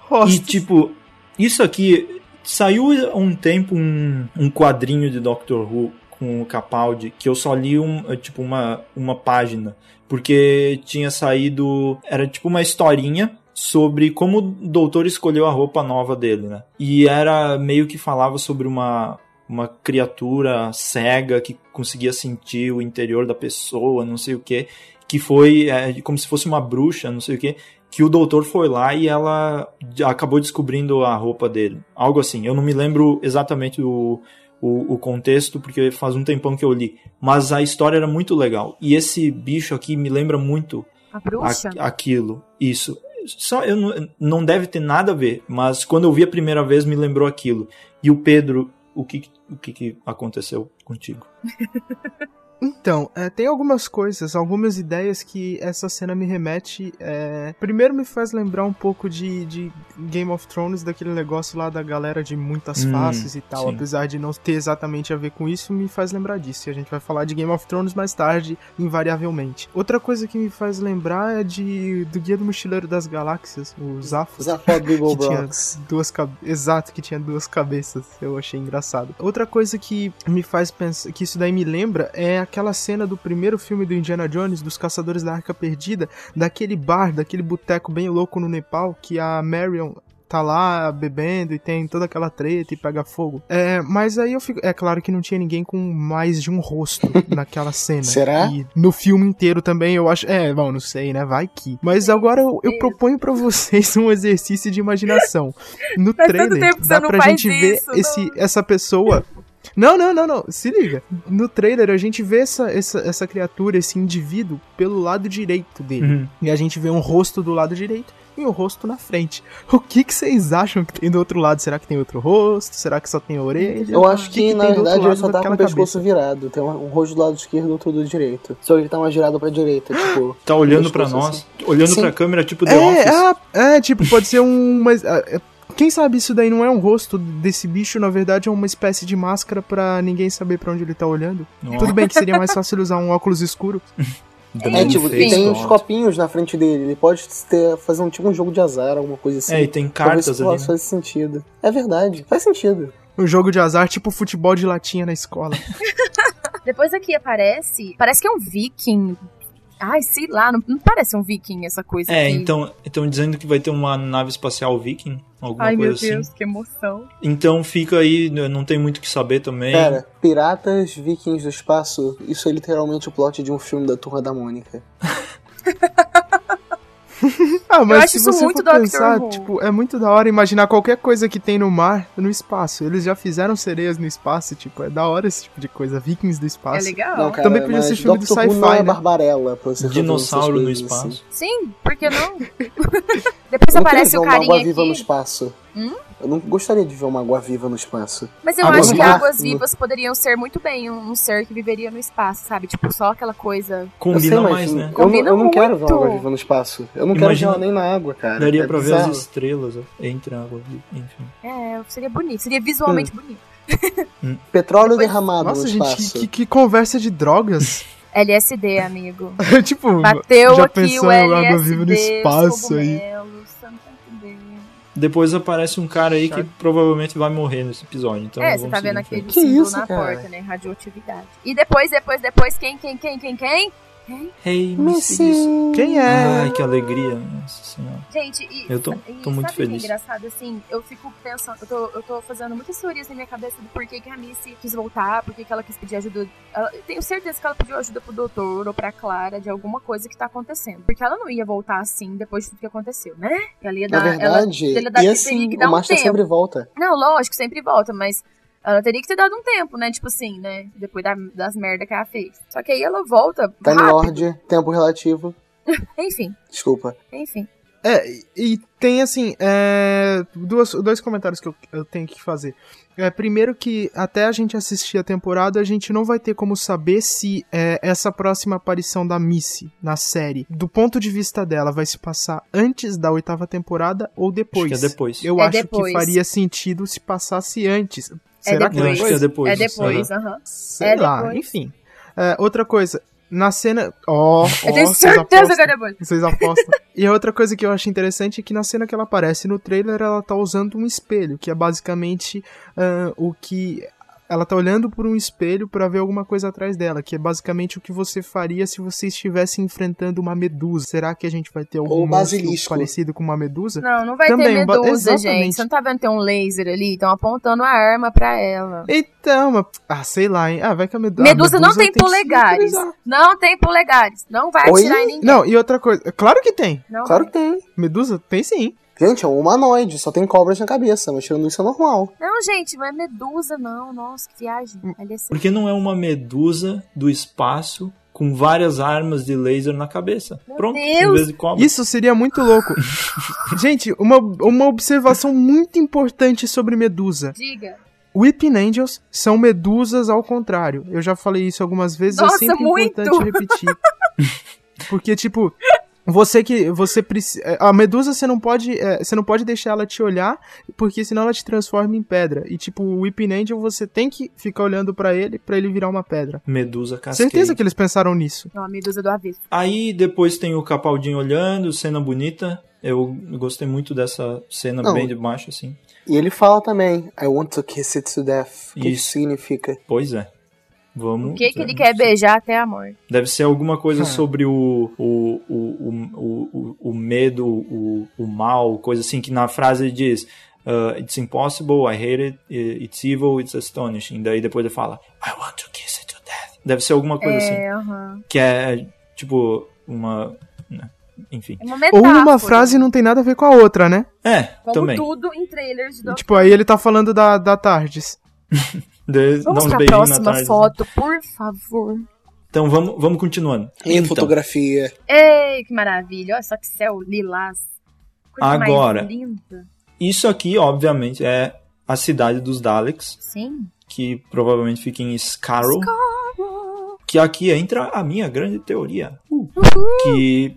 Rostos. tipo, isso aqui saiu há um tempo um, um quadrinho de Doctor Who com o Capaldi que eu só li um, eh, tipo uma, uma página porque tinha saído era tipo uma historinha sobre como o doutor escolheu a roupa nova dele, né? E era meio que falava sobre uma uma criatura cega que conseguia sentir o interior da pessoa, não sei o que, que foi é, como se fosse uma bruxa, não sei o que, que o doutor foi lá e ela acabou descobrindo a roupa dele. Algo assim. Eu não me lembro exatamente o, o, o contexto, porque faz um tempão que eu li. Mas a história era muito legal. E esse bicho aqui me lembra muito a- aquilo. Isso. Só eu não, não deve ter nada a ver, mas quando eu vi a primeira vez me lembrou aquilo. E o Pedro, o que o que, que aconteceu contigo? Então, é, tem algumas coisas, algumas ideias que essa cena me remete. é, Primeiro me faz lembrar um pouco de, de Game of Thrones, daquele negócio lá da galera de muitas Hum, faces e tal. sim. Apesar de não ter exatamente a ver com isso, me faz lembrar disso. E a gente vai falar de Game of Thrones mais tarde, invariavelmente. Outra coisa que me faz lembrar é de do Guia do Mochileiro das Galáxias, o Zaphod. Zaphod que tinha duas exato que tinha duas cabeças eu achei engraçado outra coisa que me faz pensar que isso daí me lembra é aquela cena do primeiro filme do Indiana Jones dos caçadores da Arca Perdida daquele bar daquele boteco bem louco no Nepal que a Marion tá lá bebendo e tem toda aquela treta e pega fogo. É, mas aí eu fico. É claro que não tinha ninguém com mais de um rosto naquela cena. Será? E no filme inteiro também eu acho. É, bom, não sei, né? Vai que. Mas agora eu, eu proponho pra vocês um exercício de imaginação. No Faz tanto trailer, tempo que dá pra faz gente ver isso, esse, não. essa pessoa. Não, não, não, não. Se liga. No trailer a gente vê essa, essa, essa criatura, esse indivíduo, pelo lado direito dele. Uhum. E a gente vê um rosto do lado direito e um rosto na frente. O que, que vocês acham que tem do outro lado? Será que tem outro rosto? Será que só tem a orelha? Eu acho O que, na tem do outro verdade, ele só tá com o pescoço cabeça? virado. Tem um, um rosto do lado esquerdo e outro do direito. Só ele tá mais virado pra direita, tipo. Tá olhando pra nós, olhando Sim. pra câmera, tipo The É, Office. ah, é, tipo, pode ser um. Mas, ah, é- quem sabe isso daí não é um rosto desse bicho, na verdade é uma espécie de máscara pra ninguém saber pra onde ele tá olhando. Nossa. Tudo bem que seria mais fácil ele usar um óculos escuro. É, tipo, fez, tem uns copinhos na frente dele. Ele pode ter, fazer um tipo um jogo de azar, alguma coisa assim. É, e tem Talvez cartas isso ali. né? faz sentido. É verdade, faz sentido. Um jogo de azar, tipo futebol de latinha na escola. Depois aqui aparece. Parece que é um viking. Ai, sei lá, não, não parece um viking essa coisa É, aqui. então, estão dizendo que vai ter uma nave espacial viking, alguma Ai, coisa meu assim. Deus, que emoção. Então fica aí, não tem muito o que saber também. Pera, Piratas Vikings do Espaço, isso é literalmente o plot de um filme da Turma da Mônica. Ah, mas acho se isso você muito for pensar, Who. tipo, é muito da hora imaginar qualquer coisa que tem no mar, no espaço. Eles já fizeram sereias no espaço, tipo, é da hora esse tipo de coisa. Vikings do É espaço. legal. Não, cara, Também podia ser filme do Doctor Who sci-fi, não é né? Barbarella pra você Dinossauro no coisas espaço. assim. Sim, por que não? Depois Eu aparece o uma carinha água-viva no aqui. espaço. Hum? Eu não gostaria de ver uma água-viva no espaço. Mas eu Água acho que viva. águas-vivas poderiam ser muito bem um, um ser que viveria no espaço, sabe? Tipo, só aquela coisa. Combina sei, mais, né? Eu, não, Combina eu não quero ver uma muito. água-viva no espaço. Eu não Imagina- quero ver ela nem na água, cara. Daria é pra ver bizarro. as estrelas ó, entre a água, enfim. É, seria bonito. Seria visualmente Hum. bonito. Petróleo derramado Nossa, no gente, espaço. que, que- que conversa de drogas. LSD, amigo. tipo, Bateu já aqui pensou o LSD, água-viva no espaço aí. Depois aparece um cara aí que Sabe? provavelmente vai morrer nesse episódio. Então é, você tá vendo aquele. Que símbolo isso, na cara? porta, né? Radioatividade. E depois, depois, depois, quem, quem, quem, quem, quem? Hey, Missy. Quem é? Ai, que alegria. Nossa senhora. Gente, e, Eu tô- e tô muito sabe o que é feliz. engraçado, assim, eu fico pensando, eu tô, eu tô fazendo muitas teorias na minha cabeça do porquê que a Missy quis voltar, porquê que ela quis pedir ajuda. ela- eu tenho certeza que ela pediu ajuda pro doutor ou pra Clara de alguma coisa que tá acontecendo. Porque ela não ia voltar assim depois de tudo que aconteceu, né? Ela ia Na dar. ela, verdade, ela dá- e teria assim, que dar o um Master tempo. sempre volta. Não, lógico, sempre volta, mas ela teria que ter dado um tempo, né? Tipo assim, né? Depois da- das merdas que ela fez. Só que aí ela volta Time rápido. Lord, tempo relativo. Enfim, Desculpa. enfim. É, e- e tem assim, é, duas, dois comentários que eu, eu tenho que fazer. É, primeiro que até a gente assistir a temporada, a gente não vai ter como saber se é, essa próxima aparição da Missy na série, do ponto de vista dela, vai se passar antes da oitava temporada ou depois. Acho que é depois. Eu É acho depois. que faria sentido se passasse antes. É Será que Eu depois. é depois. É depois, Aham. aham. Sei É lá, depois. enfim. É, outra coisa, na cena. Ó, Eu ó, tenho vocês certeza apostam. que é depois. Vocês apostam. e a outra coisa que eu acho interessante é que na cena que ela aparece no trailer, ela tá usando um espelho, que é basicamente ah, o que. Ela tá olhando por um espelho pra ver alguma coisa atrás dela, que é basicamente o que você faria se você estivesse enfrentando uma medusa. Será que a gente vai ter algum basilisco. parecido com uma medusa? Não, não vai Também, ter medusa, gente. Você não tá vendo que tem um laser ali? Estão apontando a arma pra ela. Então, mas, ah, sei lá, hein? Ah, vai que a medu- a Medusa, não tem se polegares. Não tem polegares. Não vai Oi? atirar em ninguém. Não, e outra coisa, claro que tem. Não Claro que tem. Medusa tem sim. Gente, é um humanoide, só tem cobras na cabeça, mas tirando isso é normal. Não, gente, não é medusa, não. Nossa, que viagem. É. Porque não é uma medusa do espaço com várias armas de laser na cabeça. Meu Pronto, Deus! em vez de cobra. Isso seria muito louco. Gente, uma, uma observação muito importante sobre Medusa. Diga. Weeping Angels são medusas ao contrário. Eu já falei isso algumas vezes, Nossa, é sempre muito! importante repetir. Porque, tipo, você que. Você precisa. A medusa você não pode. é, você não pode deixar ela te olhar, porque senão ela te transforma em pedra. E, tipo, o Weeping Angel você tem que ficar olhando pra ele pra ele virar uma pedra. Medusa Cascade. Certeza que eles pensaram nisso. Não, a medusa do avesso. Aí depois tem o Capaldinho olhando, cena bonita. Eu gostei muito dessa cena Não. bem de baixo, assim. E ele fala também, I want to kiss it to death. O que significa? Pois é. Vamos. O que, que ele quer beijar até a morte? Deve ser alguma coisa Hum. sobre o, o, o, o, o, o, o medo, o, o mal, coisa assim, que na frase ele diz uh, It's impossible, I hate it, it's evil, it's astonishing. Daí depois ele fala I want to kiss it to death. Deve ser alguma coisa assim. É, aham. Que é, tipo, uma... né, Enfim. É uma Ou uma frase não tem nada a ver com a outra, né? É, Como também. tudo em trailers do Tipo, aí ele tá falando da, da Tardes. De- Vamos dá uns pra beijinhos na próxima tarde. foto, por favor. Então vamos, vamos continuando. Em Então, fotografia. Ei, que maravilha. Olha só que céu lilás. Coisa Agora. mais linda. Isso aqui, obviamente, é a cidade dos Daleks, Sim. que provavelmente fica em Scarrow. Que aqui entra a minha grande teoria. Uh, que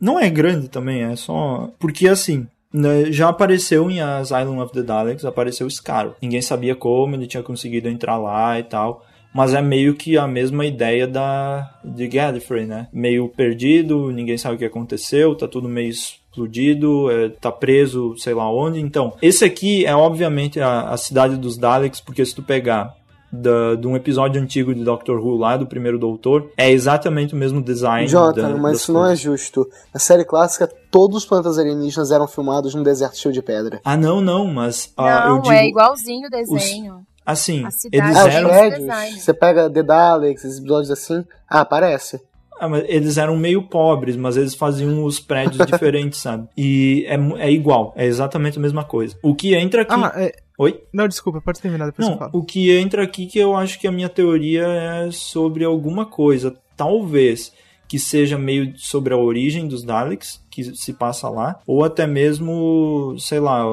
não é grande também, é só. Porque assim. Né, Já apareceu em Asylum of the Daleks, apareceu Scarrow. Ninguém sabia como, ele tinha conseguido entrar lá e tal. Mas é meio que a mesma ideia da de Gallifrey, né? Meio perdido, ninguém sabe o que aconteceu, tá tudo meio explodido, é, tá preso, sei lá onde. Então, esse aqui é obviamente a, a cidade dos Daleks, porque se tu pegar da, de um episódio antigo de Doctor Who lá, do primeiro Doutor, é exatamente o mesmo design. Jonathan, da- mas isso não é coisas. justo. Na série clássica, todos os planetas alienígenas eram filmados num deserto cheio de pedra. Ah, não, não, mas ah, não, eu digo é igualzinho o desenho. assim, a cidade eles Ah, os eram prédios, você pega The Daleks, esses episódios assim, ah, parece. Ah, eles eram meio pobres, mas eles faziam os prédios diferentes, sabe? E é, é igual, é exatamente a mesma coisa. O que entra aqui. Ah, é. Oi? Não, desculpa, pode terminar, depois Não, o que entra aqui que eu acho que a minha teoria é sobre alguma coisa. Talvez que seja meio sobre a origem dos Daleks, que se passa lá, ou até mesmo, sei lá,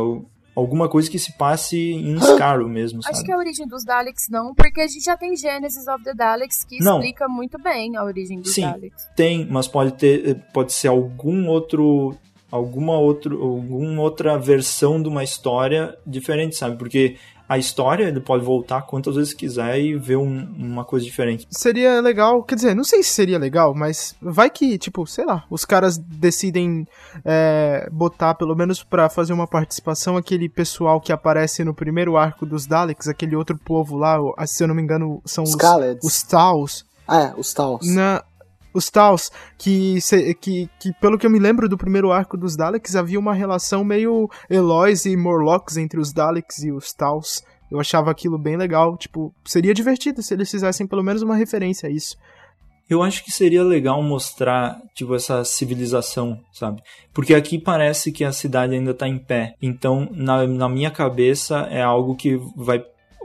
alguma coisa que se passe em Scarrow mesmo, sabe? Acho que é a origem dos Daleks não, porque a gente já tem Genesis of the Daleks que Não. explica muito bem a origem dos Sim. Daleks. Tem, mas pode ter, pode ser algum outro, alguma outro, alguma outra versão de uma história diferente, sabe? Porque a história ele pode voltar quantas vezes quiser e ver um- uma coisa diferente. Seria legal, quer dizer, não sei se seria legal, mas vai que, tipo, sei lá, os caras decidem é, botar, pelo menos pra fazer uma participação, aquele pessoal que aparece no primeiro arco dos Daleks, aquele outro povo lá, o- se eu não me engano, são Os os, Khaleds. os Taus. Ah, é, os Tals. Na, os Taus, que, que, que pelo que eu me lembro do primeiro arco dos Daleks, havia uma relação meio Eloys e Morlocks entre os Daleks e os Taus. Eu achava aquilo bem legal, tipo, seria divertido se eles fizessem pelo menos uma referência a isso. Eu acho que seria legal mostrar, tipo, essa civilização, sabe? Porque aqui parece que a cidade ainda tá em pé. Então, na, na minha cabeça, é algo que vai.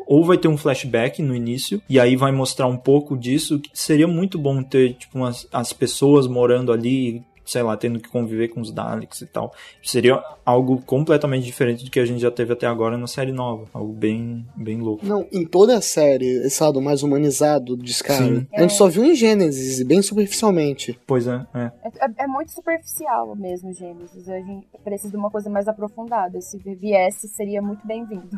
Ou vai ter um flashback no início, e aí vai mostrar um pouco disso. Que seria muito bom ter, tipo, umas, as pessoas morando ali, sei lá, tendo que conviver com os Daleks e tal. Seria algo completamente diferente do que a gente já teve até agora na série nova. Algo bem, bem louco. Não, em toda a série, esse lado mais humanizado de Scarrow, Sim. a gente só viu em Gênesis, e bem superficialmente. Pois é, é. É, é- é muito superficial mesmo, Gênesis. A gente precisa de uma coisa mais aprofundada. Se viesse, seria muito bem-vindo.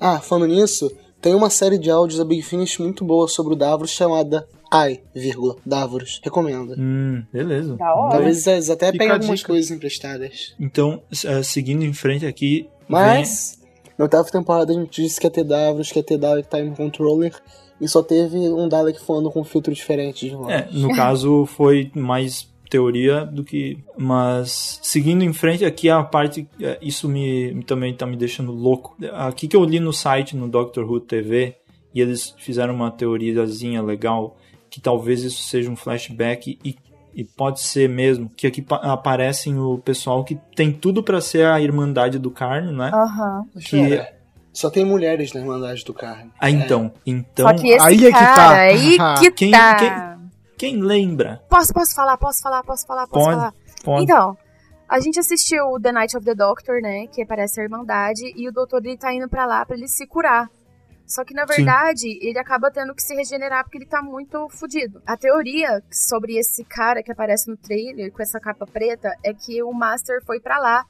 Ah, falando nisso, tem uma série de áudios da Big Finish muito boa sobre o Davros chamada Ai, vírgula, Davros. Recomendo. Hum, beleza. Da hora. Talvez eles até peguem algumas dica. coisas emprestadas. Então, eh, seguindo em frente aqui. Mas, na oitava temporada a gente disse que ia ter Davros, que ia ter Dalek Time Controller, e só teve um Dalek falando com um filtro diferente de voz. É, no caso foi mais teoria do que. Mas seguindo em frente aqui a parte. é, Isso me também tá me deixando louco. Aqui que eu li no site, no Doctor Who TV, e eles fizeram uma teoriazinha legal, que talvez isso seja um flashback e. E pode ser mesmo que aqui pa- aparecem o pessoal que tem tudo pra ser a Irmandade do Carne, né? Aham. que Cara, Só tem mulheres na Irmandade do Carne. ah, então, então Só que esse aí é que cara, tá. aí que Quem- tá. quem lembra? Posso, posso falar, posso falar, posso falar, posso Pode, falar? pode. Então, a gente assistiu The Night of the Doctor, né? Que aparece a Irmandade, e o doutor ele tá indo pra lá pra ele se curar. Só que, na verdade, ele acaba tendo que se regenerar porque ele tá muito fudido. A teoria sobre esse cara que aparece no trailer com essa capa preta é que o Master foi pra lá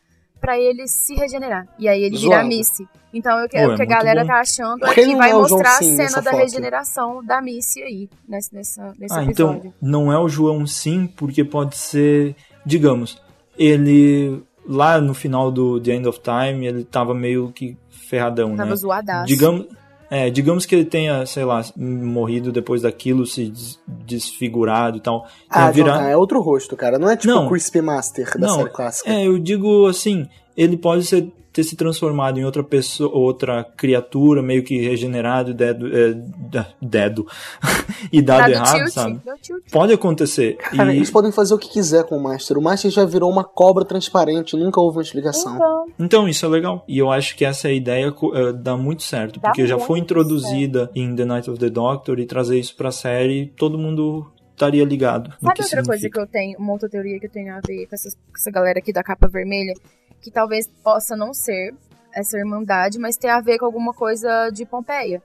pra ele se regenerar. E aí ele vira. Missy. Então o que, Pô, o é que a galera bom. tá achando é que vai é mostrar a cena da foto? regeneração da Missy aí, nesse, nessa, nesse Ah, episódio. então não é o João sim, porque pode ser, digamos, ele lá no final do The End of Time, ele tava meio que ferradão, Tava né? zoadaço. Digamos, é, digamos que ele tenha, sei lá, morrido depois daquilo, se des- desfigurado e tal. Ah, virado- é outro rosto, cara. Não é tipo Não. o Crispy Master da Não, série clássica. É, eu digo assim, ele pode ser- ter se transformado em outra pessoa, outra criatura, meio que regenerado, e dedo, é, dedo e dado Dado errado, tilt, sabe? Pode acontecer. Cara, E- eles podem fazer o que quiser com o Master. O Master já virou uma cobra transparente, nunca houve uma explicação. Então, Então, isso é legal. E eu acho que essa ideia eh, dá muito certo. Dá Porque já foi introduzida em The Night of the Doctor e trazer isso pra série, todo mundo estaria ligado. Sabe outra coisa significa. que eu tenho, uma outra teoria que eu tenho a ver com, essas- com essa galera aqui da capa vermelha, que talvez possa não ser essa irmandade, mas ter a ver com alguma coisa de Pompeia.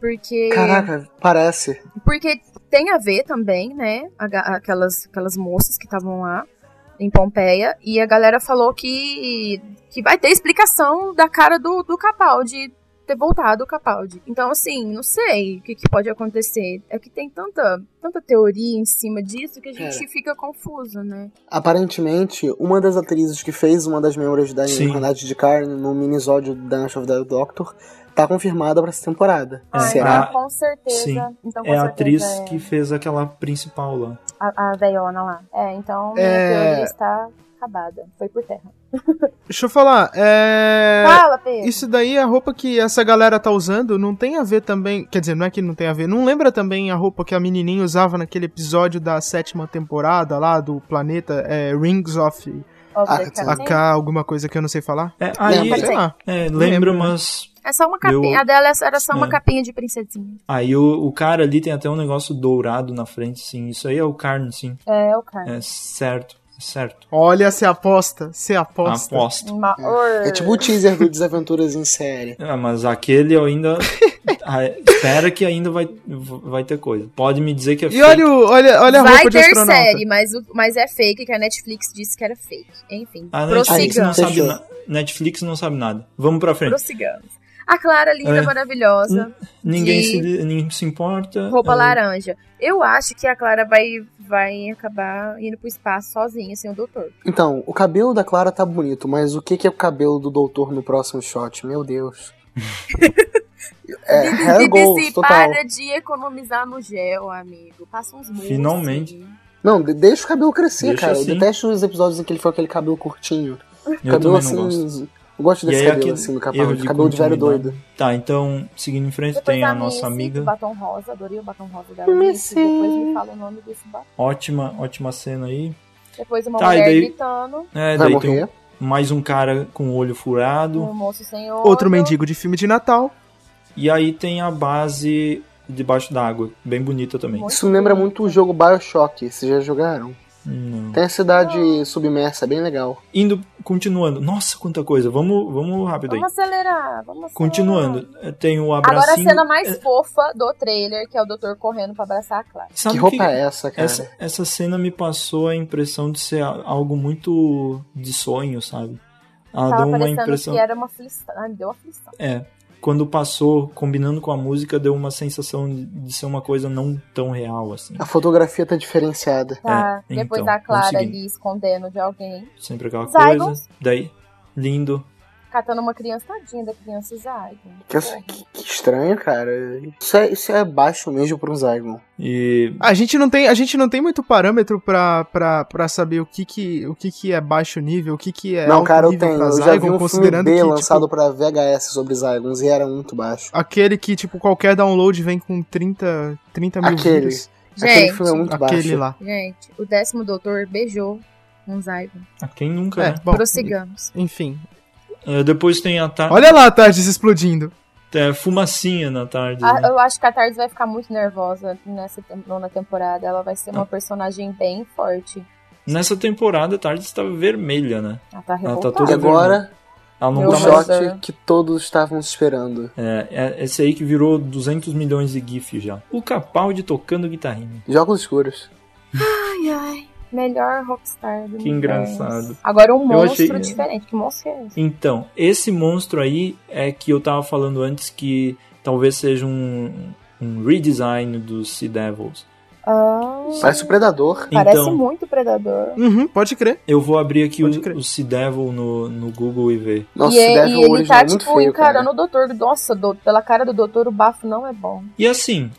Porque. Caraca, parece. Porque tem a ver também, né? Aquelas, aquelas moças que estavam lá em Pompeia. E a galera falou que, que vai ter explicação da cara do, do Capaldi ter voltado o Capaldi. Então, assim, não sei o que, que pode acontecer. É que tem tanta, tanta teoria em cima disso que a gente Cara. fica confuso, né? Aparentemente, uma das atrizes que fez uma das membros da. Irmandade de Carne no minisódio da Night of the Doctor tá confirmada pra essa temporada. É, Será? a- então, com certeza. Sim. Então, com É a certeza atriz é que fez aquela principal lá. a, a veiona lá. É, então minha É. teoria está acabada. Foi por terra. Deixa eu falar, é. Fala, Pedro. Isso daí, a roupa que essa galera tá usando, não tem a ver também. Quer dizer, não é que não tem a ver. Não lembra também a roupa que a menininha usava naquele episódio da sétima temporada lá do planeta é, Rings of. AK, alguma coisa que eu não sei falar? É, aí, Lembra. Sei lá. é, Lembro, lembra, né? mas É só uma capinha. Eu- A dela era só uma É. capinha de princesinha. aí o, o cara ali tem até um negócio dourado na frente, sim. Isso aí é o Carne, sim. É, o cara. É certo, é certo. Olha, se aposta, se aposta. Aposto. Uma É tipo o teaser do Desaventuras em série. Ah, mas aquele eu ainda. Espera que ainda vai, vai ter coisa. Pode me dizer que é E olha, o- olha, olha a Vai roupa de ter astronauta. série, mas, o- mas é fake, que a Netflix disse que era fake. Enfim, A Netflix não, sabe na- Netflix não sabe nada. Vamos pra frente. Prossigamos. A Clara, linda, É. maravilhosa. Ninguém se, ninguém se importa. Roupa É, laranja. Eu acho que a Clara vai, vai acabar indo pro espaço sozinha, sem o doutor. Então, o cabelo da Clara tá bonito, mas o que que é o cabelo do doutor no próximo shot? Meu Deus. É, hair goals, total. para de economizar no gel, amigo. Passa uns mousse. Finalmente. Não, de- deixa o cabelo crescer, Deixa cara. assim. Eu detesto os episódios em que ele foi com aquele cabelo curtinho. Eu cabelo assim. Eu gosto E desse aí, cabelo aquele assim do erro Capaldi. de Cabelo de velho continuidade. doido. Tá, então, seguindo em frente, Depois tem a da nossa amiga. batom rosa, adorei o batom rosa da Missy. Depois me fala o nome desse batom. Ótima, ótima cena aí. Depois uma Tá, mulher daí- gritando, É, Vai daí tem morrer. mais um cara com o olho furado. um moço sem olho. Outro mendigo de filme de Natal. E aí tem a base debaixo d'água. Bem bonita também. Muito Isso lembra bonito. muito o jogo Bioshock. Vocês já jogaram? Não. Tem a cidade submersa, é bem legal. Indo, continuando. Nossa, quanta coisa. Vamos, vamos rápido aí. Vamos acelerar, vamos acelerar. Continuando. Tem o Agora a cena mais fofa do trailer, que é o doutor correndo pra abraçar a Clara. Sabe que roupa é essa, cara? Essa, essa cena me passou a impressão de ser algo muito de sonho, sabe? Ela Tava deu uma impressão. que era uma aflição. Ai, me deu aflição. É. Quando passou, combinando com a música, deu uma sensação de, ser uma coisa não tão real, assim. A fotografia tá diferenciada. Tá, É, depois então, a Clara ali escondendo de alguém. Sempre aquela Zygons. coisa. Daí, lindo. Catando uma criança, tadinha da criança Zygon. Que, que- que estranho, cara. Isso é, isso é baixo mesmo pra um Zygon. E A gente não tem, a gente não tem muito parâmetro pra, pra, pra saber o que que, o que que é baixo nível, o que que é Não, alto cara, eu nível tenho. pra Eu já vi Zygon, um filme considerando B que, lançado tipo, pra VHS sobre Zygons e era muito baixo. aquele que, tipo, qualquer download vem com 30, 30 mil Aquele. views. Aquele Gente, filme é muito Aquele baixo. lá. gente, o décimo doutor beijou um Zygon. a quem nunca, É, né? bom, Prossigamos. enfim. É, depois tem a tarde. Olha lá a Tardes explodindo. fumacinha na tarde. Ah, né? eu acho que a Tardes vai ficar muito nervosa nessa nona temporada. Ela vai ser uma personagem bem forte. Nessa temporada a tarde estava vermelha, né? Ela tá Ela tá toda E agora, Ela não tá O Não, mais... que todos estavam esperando. É, é esse aí que virou 200 milhões de GIF já. O Capaldi tocando guitarrinha. Jogos escuros. Ai, ai. Melhor rockstar do Que universo. engraçado. Agora um monstro achei- diferente. Que monstro é esse? Então, esse monstro aí é que eu tava falando antes que talvez seja um, um redesign dos Sea Devils. Ah, Parece o Predador. parece Então- muito predador. Uhum, pode crer. Eu vou abrir aqui Pode o, crer. o Sea Devil no, no Google e ver. Nossa, e, esse e Devil ele tá, é tipo, feio, encarando cara. o doutor. Nossa, do- pela cara do doutor, o bafo não é bom. E assim,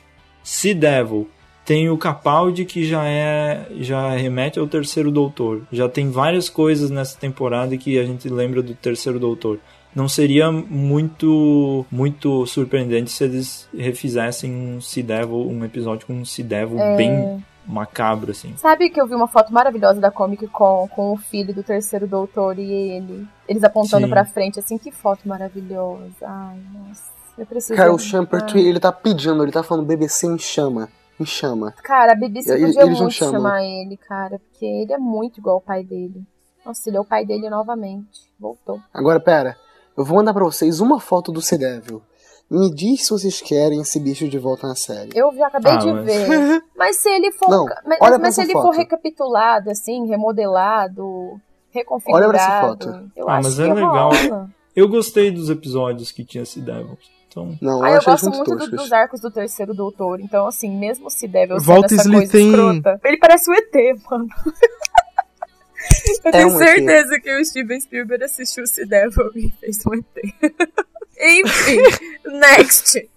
Sea Devil tem o Capaldi que já é já remete ao terceiro doutor. Já tem várias coisas nessa temporada que a gente lembra do terceiro doutor. Não seria muito muito surpreendente se eles refizessem um Sea Devil, um episódio com um Sea Devil É. bem macabro assim. Sabe que eu vi uma foto maravilhosa da Comic Con com o filho do terceiro doutor e ele. Eles apontando Sim. pra frente, assim, que foto maravilhosa. Ai, nossa. Eu preciso. Cara, o. Champerty, ele tá pedindo, ele tá falando, BBC me chama, me chama. Cara, a BBC E- podia eles não muito chamam. chamar ele, cara, porque ele é muito igual ao pai dele. Nossa, ele é o pai dele novamente. Voltou. Agora, pera, eu vou mandar pra vocês uma foto do Sea Devil. Me diz se vocês querem esse bicho de volta na série. Eu já acabei Ah, de mas- ver. Mas se ele for. Não, mas mas se ele for foto. recapitulado, assim, remodelado, reconfigurado. Olha pra essa foto. Eu Ah, acho mas que é legal. rola. Eu gostei dos episódios que tinha Sea Devil. Então, Não, Ah, eu gosto muito do- dos arcos do terceiro doutor. Então, assim, mesmo se Devil sendo Walt essa coisa tem- escrota, ele parece o ET, mano. eu É tenho um ET. certeza que o Steven Spielberg assistiu o Sea Devil e fez um ET. Enfim, next.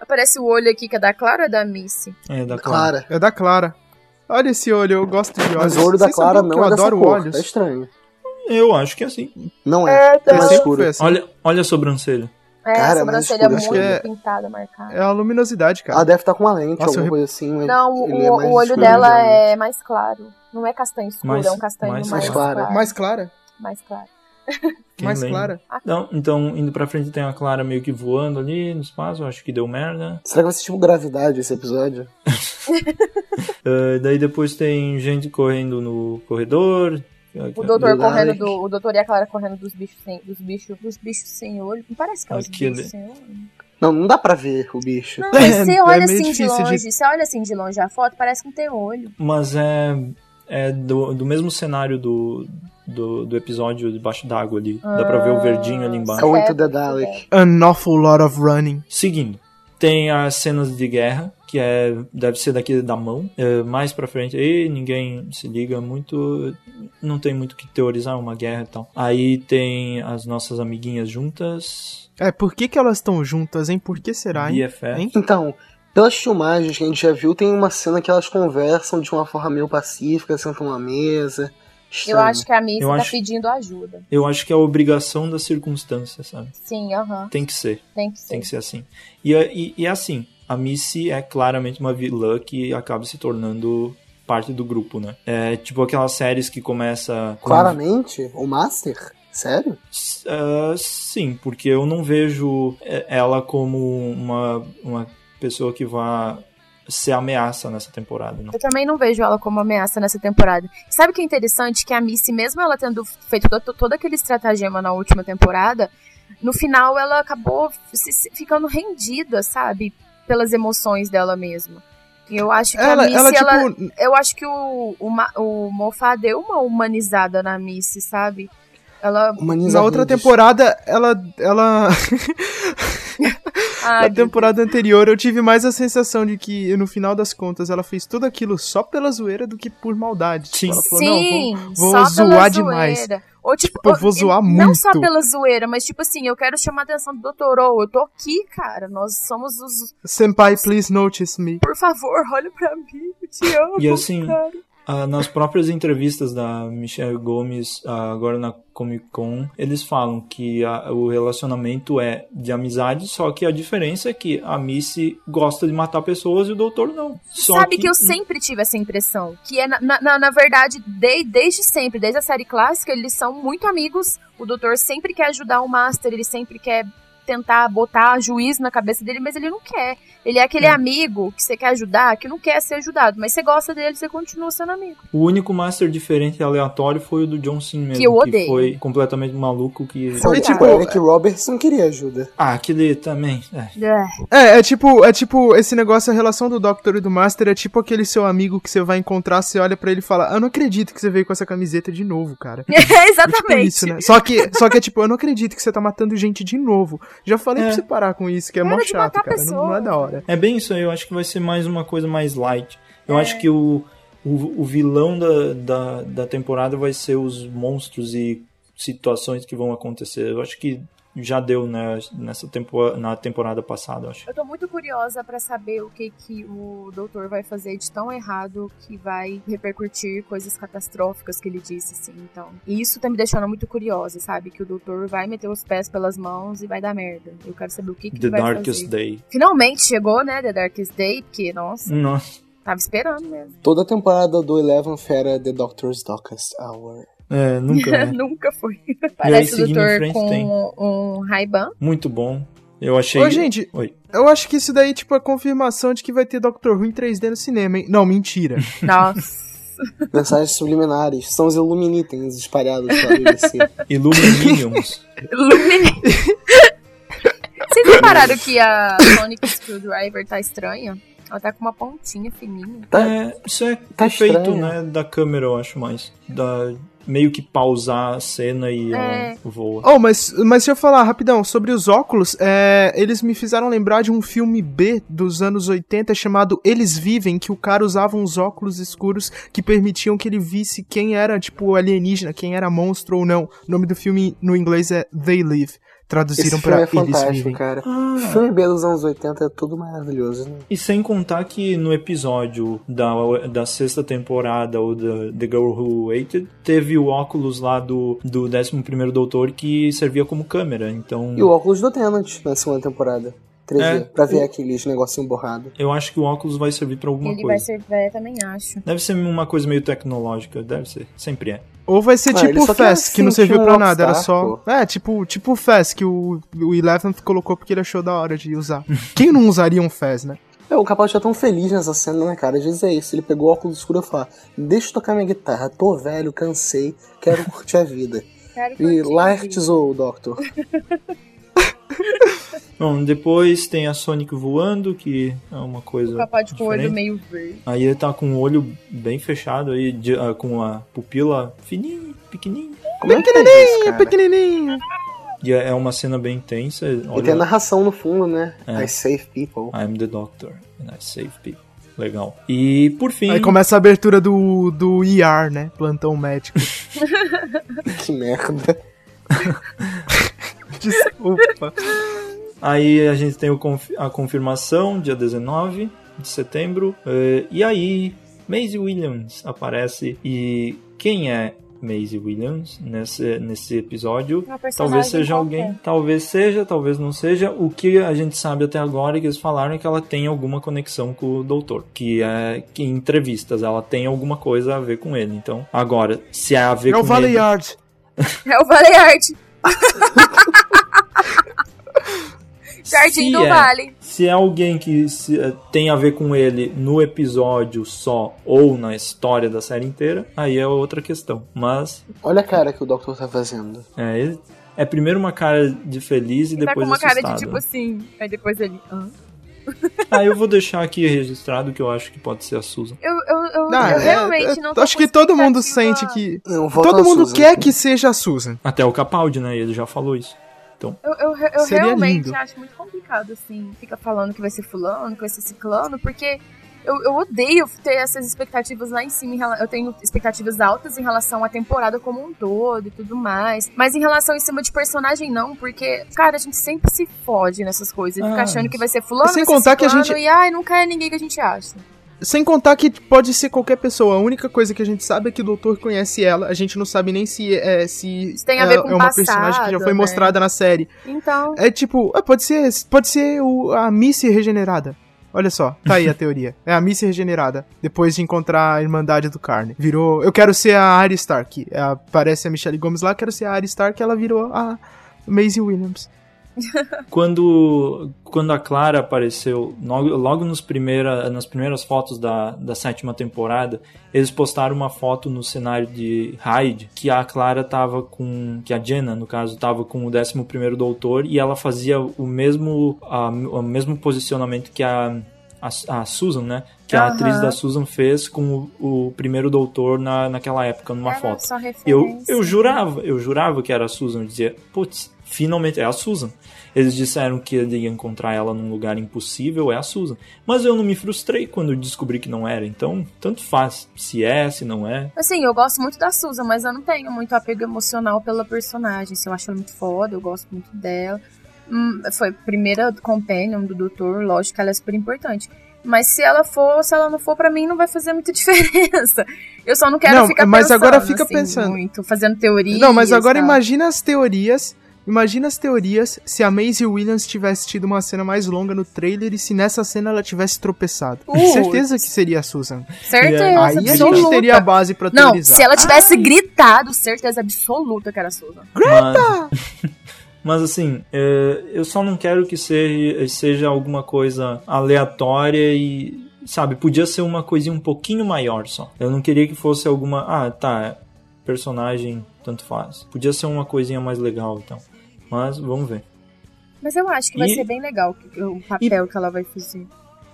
Aparece o olho aqui, que é da Clara ou é da Missy? é da Clara. Clara. É da Clara. Olha esse olho, eu gosto de olhos. Mas o olho da Vocês Clara não é eu dessa adoro cor, olhos. é estranho. Eu acho que é assim. Não É, é, é, tá. escuro. assim. Olha, olha a sobrancelha. É, Cara, a sobrancelha escuro, muito é- pintada, marcada. É a luminosidade, cara. Ela deve estar com uma lente, Nossa, eu alguma re- coisa assim. Não, ele é o, mais o olho escuro, dela é mais claro. Não é castanho escuro, Mais- é um castanho mais mais, clara. claro. Mais clara? Mais claro. Quem mais lembra? clara. Então, então, indo pra frente tem a Clara meio que voando ali no espaço, acho que deu merda. Será que vai ser tipo gravidade esse episódio? Uh, daí depois tem gente correndo no corredor. O doutor Do correndo do. O doutor e a Clara correndo dos bichos sem. Dos bichos. Dos bichos sem olho. Não parece que é os bichos sem olho. Não, não dá pra ver o bicho. Não, mas você É olha meio assim de difícil de- longe. Você olha assim de longe a foto, parece que não tem olho. Mas é, é do, do mesmo cenário do, do, do episódio debaixo d'água ali. Dá pra ver o verdinho ali É embaixo. Certo, the Dalek. An awful lot of running. Seguindo, tem as cenas de guerra, que é deve ser daquele da mão. É, mais pra frente aí, ninguém se liga muito. Não tem muito o que teorizar, uma guerra e tal. Aí tem as nossas amiguinhas juntas. É, por que que elas estão juntas, hein? Por que será, hein? Hein? Então, pelas filmagens que a gente já viu, tem uma cena que elas conversam de uma forma meio pacífica, sentam numa mesa. Eu acho que a Missy Eu tá acho- pedindo ajuda. Eu acho que é a obrigação da circunstância, sabe? Sim, aham. Tem que ser. Tem que ser. Tem que ser assim. E, e, e assim, a Missy é claramente uma vilã que acaba se tornando parte do grupo, né? É tipo aquelas séries que começa com... Claramente, o Master? Sério? S- ah, sim, porque eu não vejo eh, ela como uma, uma pessoa que vá ser ameaça nessa temporada, né? Eu também não vejo ela como ameaça nessa temporada. Sabe o que é interessante? Que a Missy, mesmo ela tendo feito todo, todo aquele estratagema na última temporada, no final ela acabou se- se- ficando rendida, sabe? Pelas emoções dela mesma. E eu acho que Ela, a Missy, ela, ela, tipo, eu acho que o, o, o Moffat deu uma humanizada na Missy, sabe? Ela. Humaniza na outra redes. temporada, ela. ela... Ai, Na temporada anterior, eu tive mais a sensação de que, no final das contas, ela fez tudo aquilo só pela zoeira do que por maldade. Tipo, Sim. ela falou, não, Sim, vou, vou só pela zoar demais. Ou, tipo, Tipo, eu vou ou- zoar Não só muito. pela zoeira, mas tipo assim, eu quero chamar a atenção do Dr. Oh, eu tô aqui, cara. Nós somos os. Senpai, please notice me. Por favor, olha pra mim, eu te amo. E assim, cara. Ah, nas próprias entrevistas da Michelle Gomes, ah, agora na Comic Con, eles falam que a- o relacionamento é de amizade, só que a diferença é que a Missy gosta de matar pessoas e o doutor não. Sabe que... eu sempre tive essa impressão. Que é, na, na, na verdade, de- desde sempre, desde a série clássica, eles são muito amigos. O doutor sempre quer ajudar o Master, ele sempre quer tentar botar juízo na cabeça dele, mas ele não quer. Ele é aquele É. amigo que você quer ajudar, que não quer ser ajudado, mas você gosta dele, você continua sendo amigo. O único Master diferente e aleatório foi o do John Cena mesmo. Que eu odeio. foi completamente maluco que. Foi tipo, tipo, o Eric Roberts não queria ajuda. Ah, aquele também. É. É. É, é tipo, é tipo, esse negócio, a relação do Doctor e do Master é tipo aquele seu amigo que você vai encontrar, você olha pra ele e fala, eu não acredito que você veio com essa camiseta de novo, cara. É tipo Exatamente. isso, né? Só que, só que é tipo, eu não acredito que você tá matando gente de novo. Já falei É. pra você parar com isso, que é mó chato, cara. Não, não é da hora. É bem isso aí, eu acho que vai ser mais uma coisa mais light. Eu É. acho que o, o, o vilão da, da, da temporada vai ser os monstros e situações que vão acontecer. Eu acho que já deu né, nessa tempo, na temporada passada, eu acho. Eu tô muito curiosa pra saber o que que o doutor vai fazer de tão errado que vai repercutir coisas catastróficas que ele disse, assim, então. E isso tá me deixando muito curiosa, sabe? Que o doutor vai meter os pés pelas mãos e vai dar merda. Eu quero saber o que que The ele vai Darkest fazer. Day. Finalmente chegou, né, The Darkest Day, porque, nossa, Nossa. tava esperando mesmo. Toda a temporada do Eleven era The Doctor's Darkest Hour. É, nunca. né? Nunca foi. Parece o seguindo em doutor com tem. um Ray-Ban. Muito bom. Eu achei. Ô, gente, Oi. eu acho que isso daí, tipo, é confirmação de que vai ter Doctor Who em 3D no cinema, hein? Não, mentira. Nossa. Mensagens subliminares. São os Illuminitens espalhados pela BBC. Illumininiums. Lumine. Vocês repararam que a Sonic Screwdriver tá estranha? Ela tá com uma pontinha fininha. É, isso é Tá efeito, estranho. né, da câmera, eu acho mais. Da, meio que pausar a cena e É. ela voa. Oh, mas, mas deixa eu falar rapidão sobre os óculos. É, eles me fizeram lembrar de um filme B dos anos 80 chamado Eles Vivem, que o cara usava uns óculos escuros que permitiam que ele visse quem era, tipo, alienígena, quem era monstro ou não. O nome do filme no inglês é They Live. Traduziram filme é Eles fantástico, Vivem. cara. Ah, Filme B dos anos 80 é tudo maravilhoso, né? E sem contar que no episódio da, da sexta temporada, ou da The Girl Who Waited, teve o óculos lá do, do 11º Doutor que servia como câmera, então... E o óculos do Tennant na segunda temporada. 3D, É, pra ver o- aqueles negocinho borrado. Eu acho que o óculos vai servir pra alguma Ele vai coisa. ser. Vai, eu também acho. Deve ser uma coisa meio tecnológica, deve ser. Sempre é. Ou vai ser Ah, tipo o Fast, que não serviu pra nada, era só. É, tipo, tipo o Fast, que o, o Eleven colocou porque ele achou da hora de usar. Quem não usaria um Fast, né? É, o Capaldi tá tão feliz nessa cena, né, cara? Às vezes é isso. Ele pegou o óculos escuro e falou: Deixa eu tocar minha guitarra, tô velho, cansei, quero curtir a vida. Quero E curtir, lartizou o Doctor. Bom, depois tem a Sonic voando, que é uma coisa. O papai com o olho meio verde. Aí ele tá com o olho bem fechado aí, de- ah, com a pupila fininha, pequenininha. Como é que é isso, cara? Pequenininho. E é uma cena bem intensa. E tem a Olha, narração no fundo, né? É. I save people. I'm the Doctor and I save people. Legal. E por fim, Aí começa a abertura do, do ER, né? Plantão médico. Que merda. Desculpa. aí a gente tem o confi- a confirmação, dia 19 de setembro. eh, e aí, Maisie Williams aparece. E quem é Maisie Williams nesse, nesse episódio? Talvez seja qualquer. alguém, talvez seja, talvez não seja. O que a gente sabe até agora é que eles falaram é que ela tem alguma conexão com o doutor, que é que em entrevistas ela tem alguma coisa a ver com ele. Então, agora, se é a ver É com o ele, Yard. É o Valearte. Jardim Se do é. Vale. se é alguém que se- eh, tem a ver com ele no episódio só ou na história da série inteira, aí é outra questão. Mas Olha a cara que o Doctor tá fazendo. é, ele- é primeiro uma cara de feliz e Ele tá com depois uma cara de tipo assim. Aí depois ele. Hã? Ah, eu vou deixar aqui registrado que eu acho que pode ser a Susan. Eu, eu, eu, Ah, eu é, realmente é, não tô Acho que todo mundo sente que. Não, Todo mundo Susan. quer que seja a Susan. Até o Capaldi, né? Ele já falou isso. Eu, eu, eu Seria realmente lindo. acho muito complicado, assim, fica falando que vai ser fulano, que vai ser ciclano, porque eu, eu odeio ter essas expectativas lá em cima. Eu tenho expectativas altas em relação à temporada como um todo e tudo mais. Mas em relação em cima de personagem, não, porque, cara, a gente sempre se fode nessas coisas. Ah, Fica achando que vai ser fulano, sem vai ser contar que a gente- E ai, nunca é ninguém que a gente acha. Sem contar que pode ser qualquer pessoa. A única coisa que a gente sabe é que o doutor conhece ela. A gente não sabe nem se é, se Isso tem a é, ver com é uma passado, personagem que já foi né? mostrada na série. Então, É tipo, é, pode ser, pode ser o, a Missy regenerada. Olha só, tá aí a teoria. É a Missy regenerada, depois de encontrar a Irmandade do Carne. Virou, eu quero ser a Arya Stark. É, aparece a Michelle Gomes lá, quero ser a Arya Stark, ela virou a Maisie Williams. quando, quando a Clara apareceu, logo, logo nos primeira, nas primeiras fotos da, da sétima temporada, eles postaram uma foto no cenário de Hyde que a Clara tava com. que a Jenna, no caso, tava com o 11 primeiro doutor e ela fazia o mesmo, a, o mesmo posicionamento que a, a, a Susan, né? Que a Aham. atriz da Susan fez com o, o primeiro doutor na, naquela época, numa Era foto. Eu, eu jurava, eu jurava que era a Susan. Eu dizia, putz, finalmente é a Susan. Eles disseram que ele ia encontrar ela num lugar impossível, é a Susan. Mas eu não me frustrei quando descobri que não era. Então, tanto faz se é, se não é. Assim, eu gosto muito da Susan, mas eu não tenho muito apego emocional pela personagem. Assim, eu acho ela muito foda, eu gosto muito dela. Hum, foi a primeira companion do doutor, lógico que ela é super importante. Mas se ela for, se ela não for, pra mim não vai fazer muita diferença. Eu só não quero Não, ficar mas pensando, agora fica assim, pensando. muito, fazendo teorias. Não, mas agora tal. imagina as teorias. Imagina as teorias se a Maisie Williams tivesse tido uma cena mais longa no trailer e se nessa cena ela tivesse tropeçado. Putz. Certeza que seria a Susan. Certeza É, Aí a gente absoluta. teria a base pra Não, teorizar. se ela tivesse gritado, certeza absoluta que era a Susan. Mas, mas assim, é, eu só não quero que seja alguma coisa aleatória e. Sabe, podia ser uma coisinha um pouquinho maior só. Eu não queria que fosse alguma. Ah, tá. Personagem, tanto faz. Podia ser uma coisinha mais legal então. Mas vamos ver. Mas eu acho que vai E- ser bem legal que- o papel que ela vai fazer.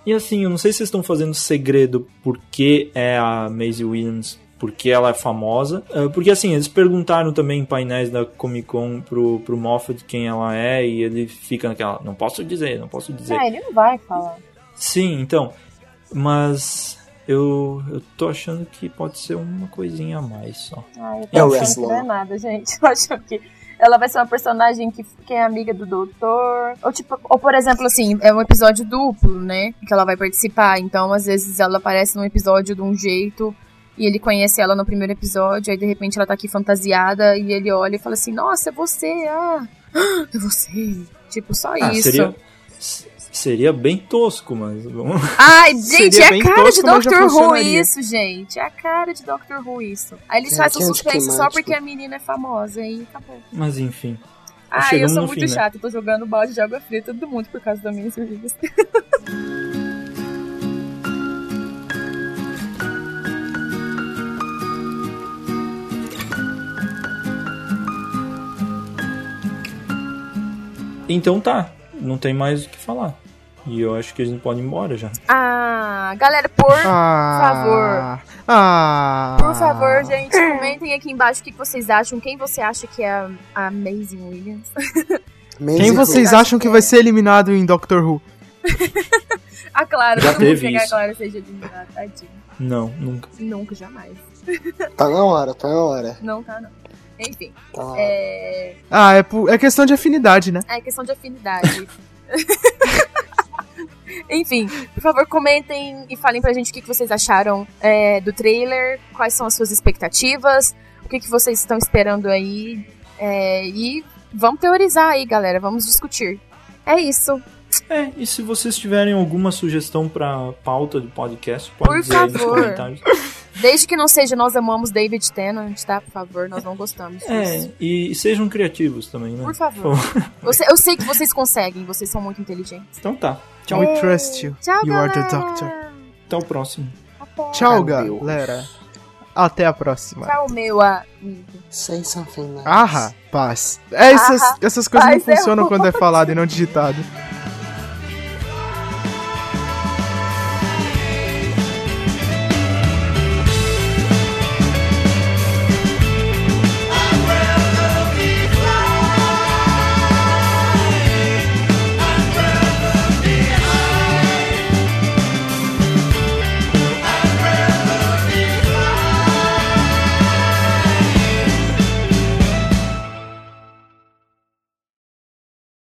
E assim, eu não sei se vocês estão fazendo segredo porque é a Maisie Williams, porque ela é famosa. Eh, Porque assim, eles perguntaram também em painéis da Comic Con pro, pro Moffat quem ela é e ele fica naquela, não posso dizer, não posso dizer. Ah, ele não vai falar. Sim, então, mas eu, eu tô achando que pode ser uma coisinha a mais só. Ah, eu É tô o achando que não é nada, gente. Eu acho que ela vai ser uma personagem que, que é amiga do doutor. Ou tipo, ou por exemplo, assim, é um episódio duplo, né? Que ela vai participar. Então, às vezes, ela aparece num episódio de um jeito. E ele conhece ela no primeiro episódio, aí de repente ela tá aqui fantasiada e ele olha e fala assim: Nossa, é você, ah, é você. Tipo, só Ah, isso. seria, seria bem tosco, mas vamos. Ai, gente, é a cara de tosco, já Doctor Who isso, gente. É a cara de Doctor Who isso. Aí eles É, fazem o suspense só porque a menina é famosa e acabou. Mas enfim. Ah, eu sou muito fim, né? chata, tô jogando balde de água fria em todo mundo por causa da minha serviço. Então tá, não tem mais o que falar. E eu acho que a gente pode ir embora já. Ah, galera, por Ah, Ah. Por favor, gente, comentem aqui embaixo o que vocês acham. Quem você acha que é a, a Amazing Williams? Quem vocês acham que vai ser eliminado em Doctor Who? A Clara, Já todo mundo teve que a. Clara seja eliminada, tadinha. Não, nunca. Nunca, jamais. Tá na hora, tá na hora. Não tá, não. Enfim, Tá é, Ah, é, por- é questão de afinidade, né? é questão de afinidade. Enfim, por favor, comentem e falem pra gente o que que vocês acharam é, do trailer, quais são as suas expectativas, o que, que vocês estão esperando aí. é, e vamos teorizar aí, galera, vamos discutir. É isso. É, e se vocês tiverem alguma sugestão pra pauta do podcast, pode Por dizer aí nos favor. comentários. Desde que não seja nós amamos David Tennant, tá? Por favor, nós não gostamos É, disso. e, e sejam criativos também, né? Por favor. Eu sei, eu sei que vocês conseguem, vocês são muito inteligentes. Então tá. Tchau. We trust you. Tchau, You are galera. the doctor. Até o próximo. Tchau, Meu Deus. galera. Até a próxima. Tchau, meu amigo. Say something nice. Ah, rapaz. Essas, Ah, essas coisas não rapaz, é funcionam bom. quando é falado e não digitado.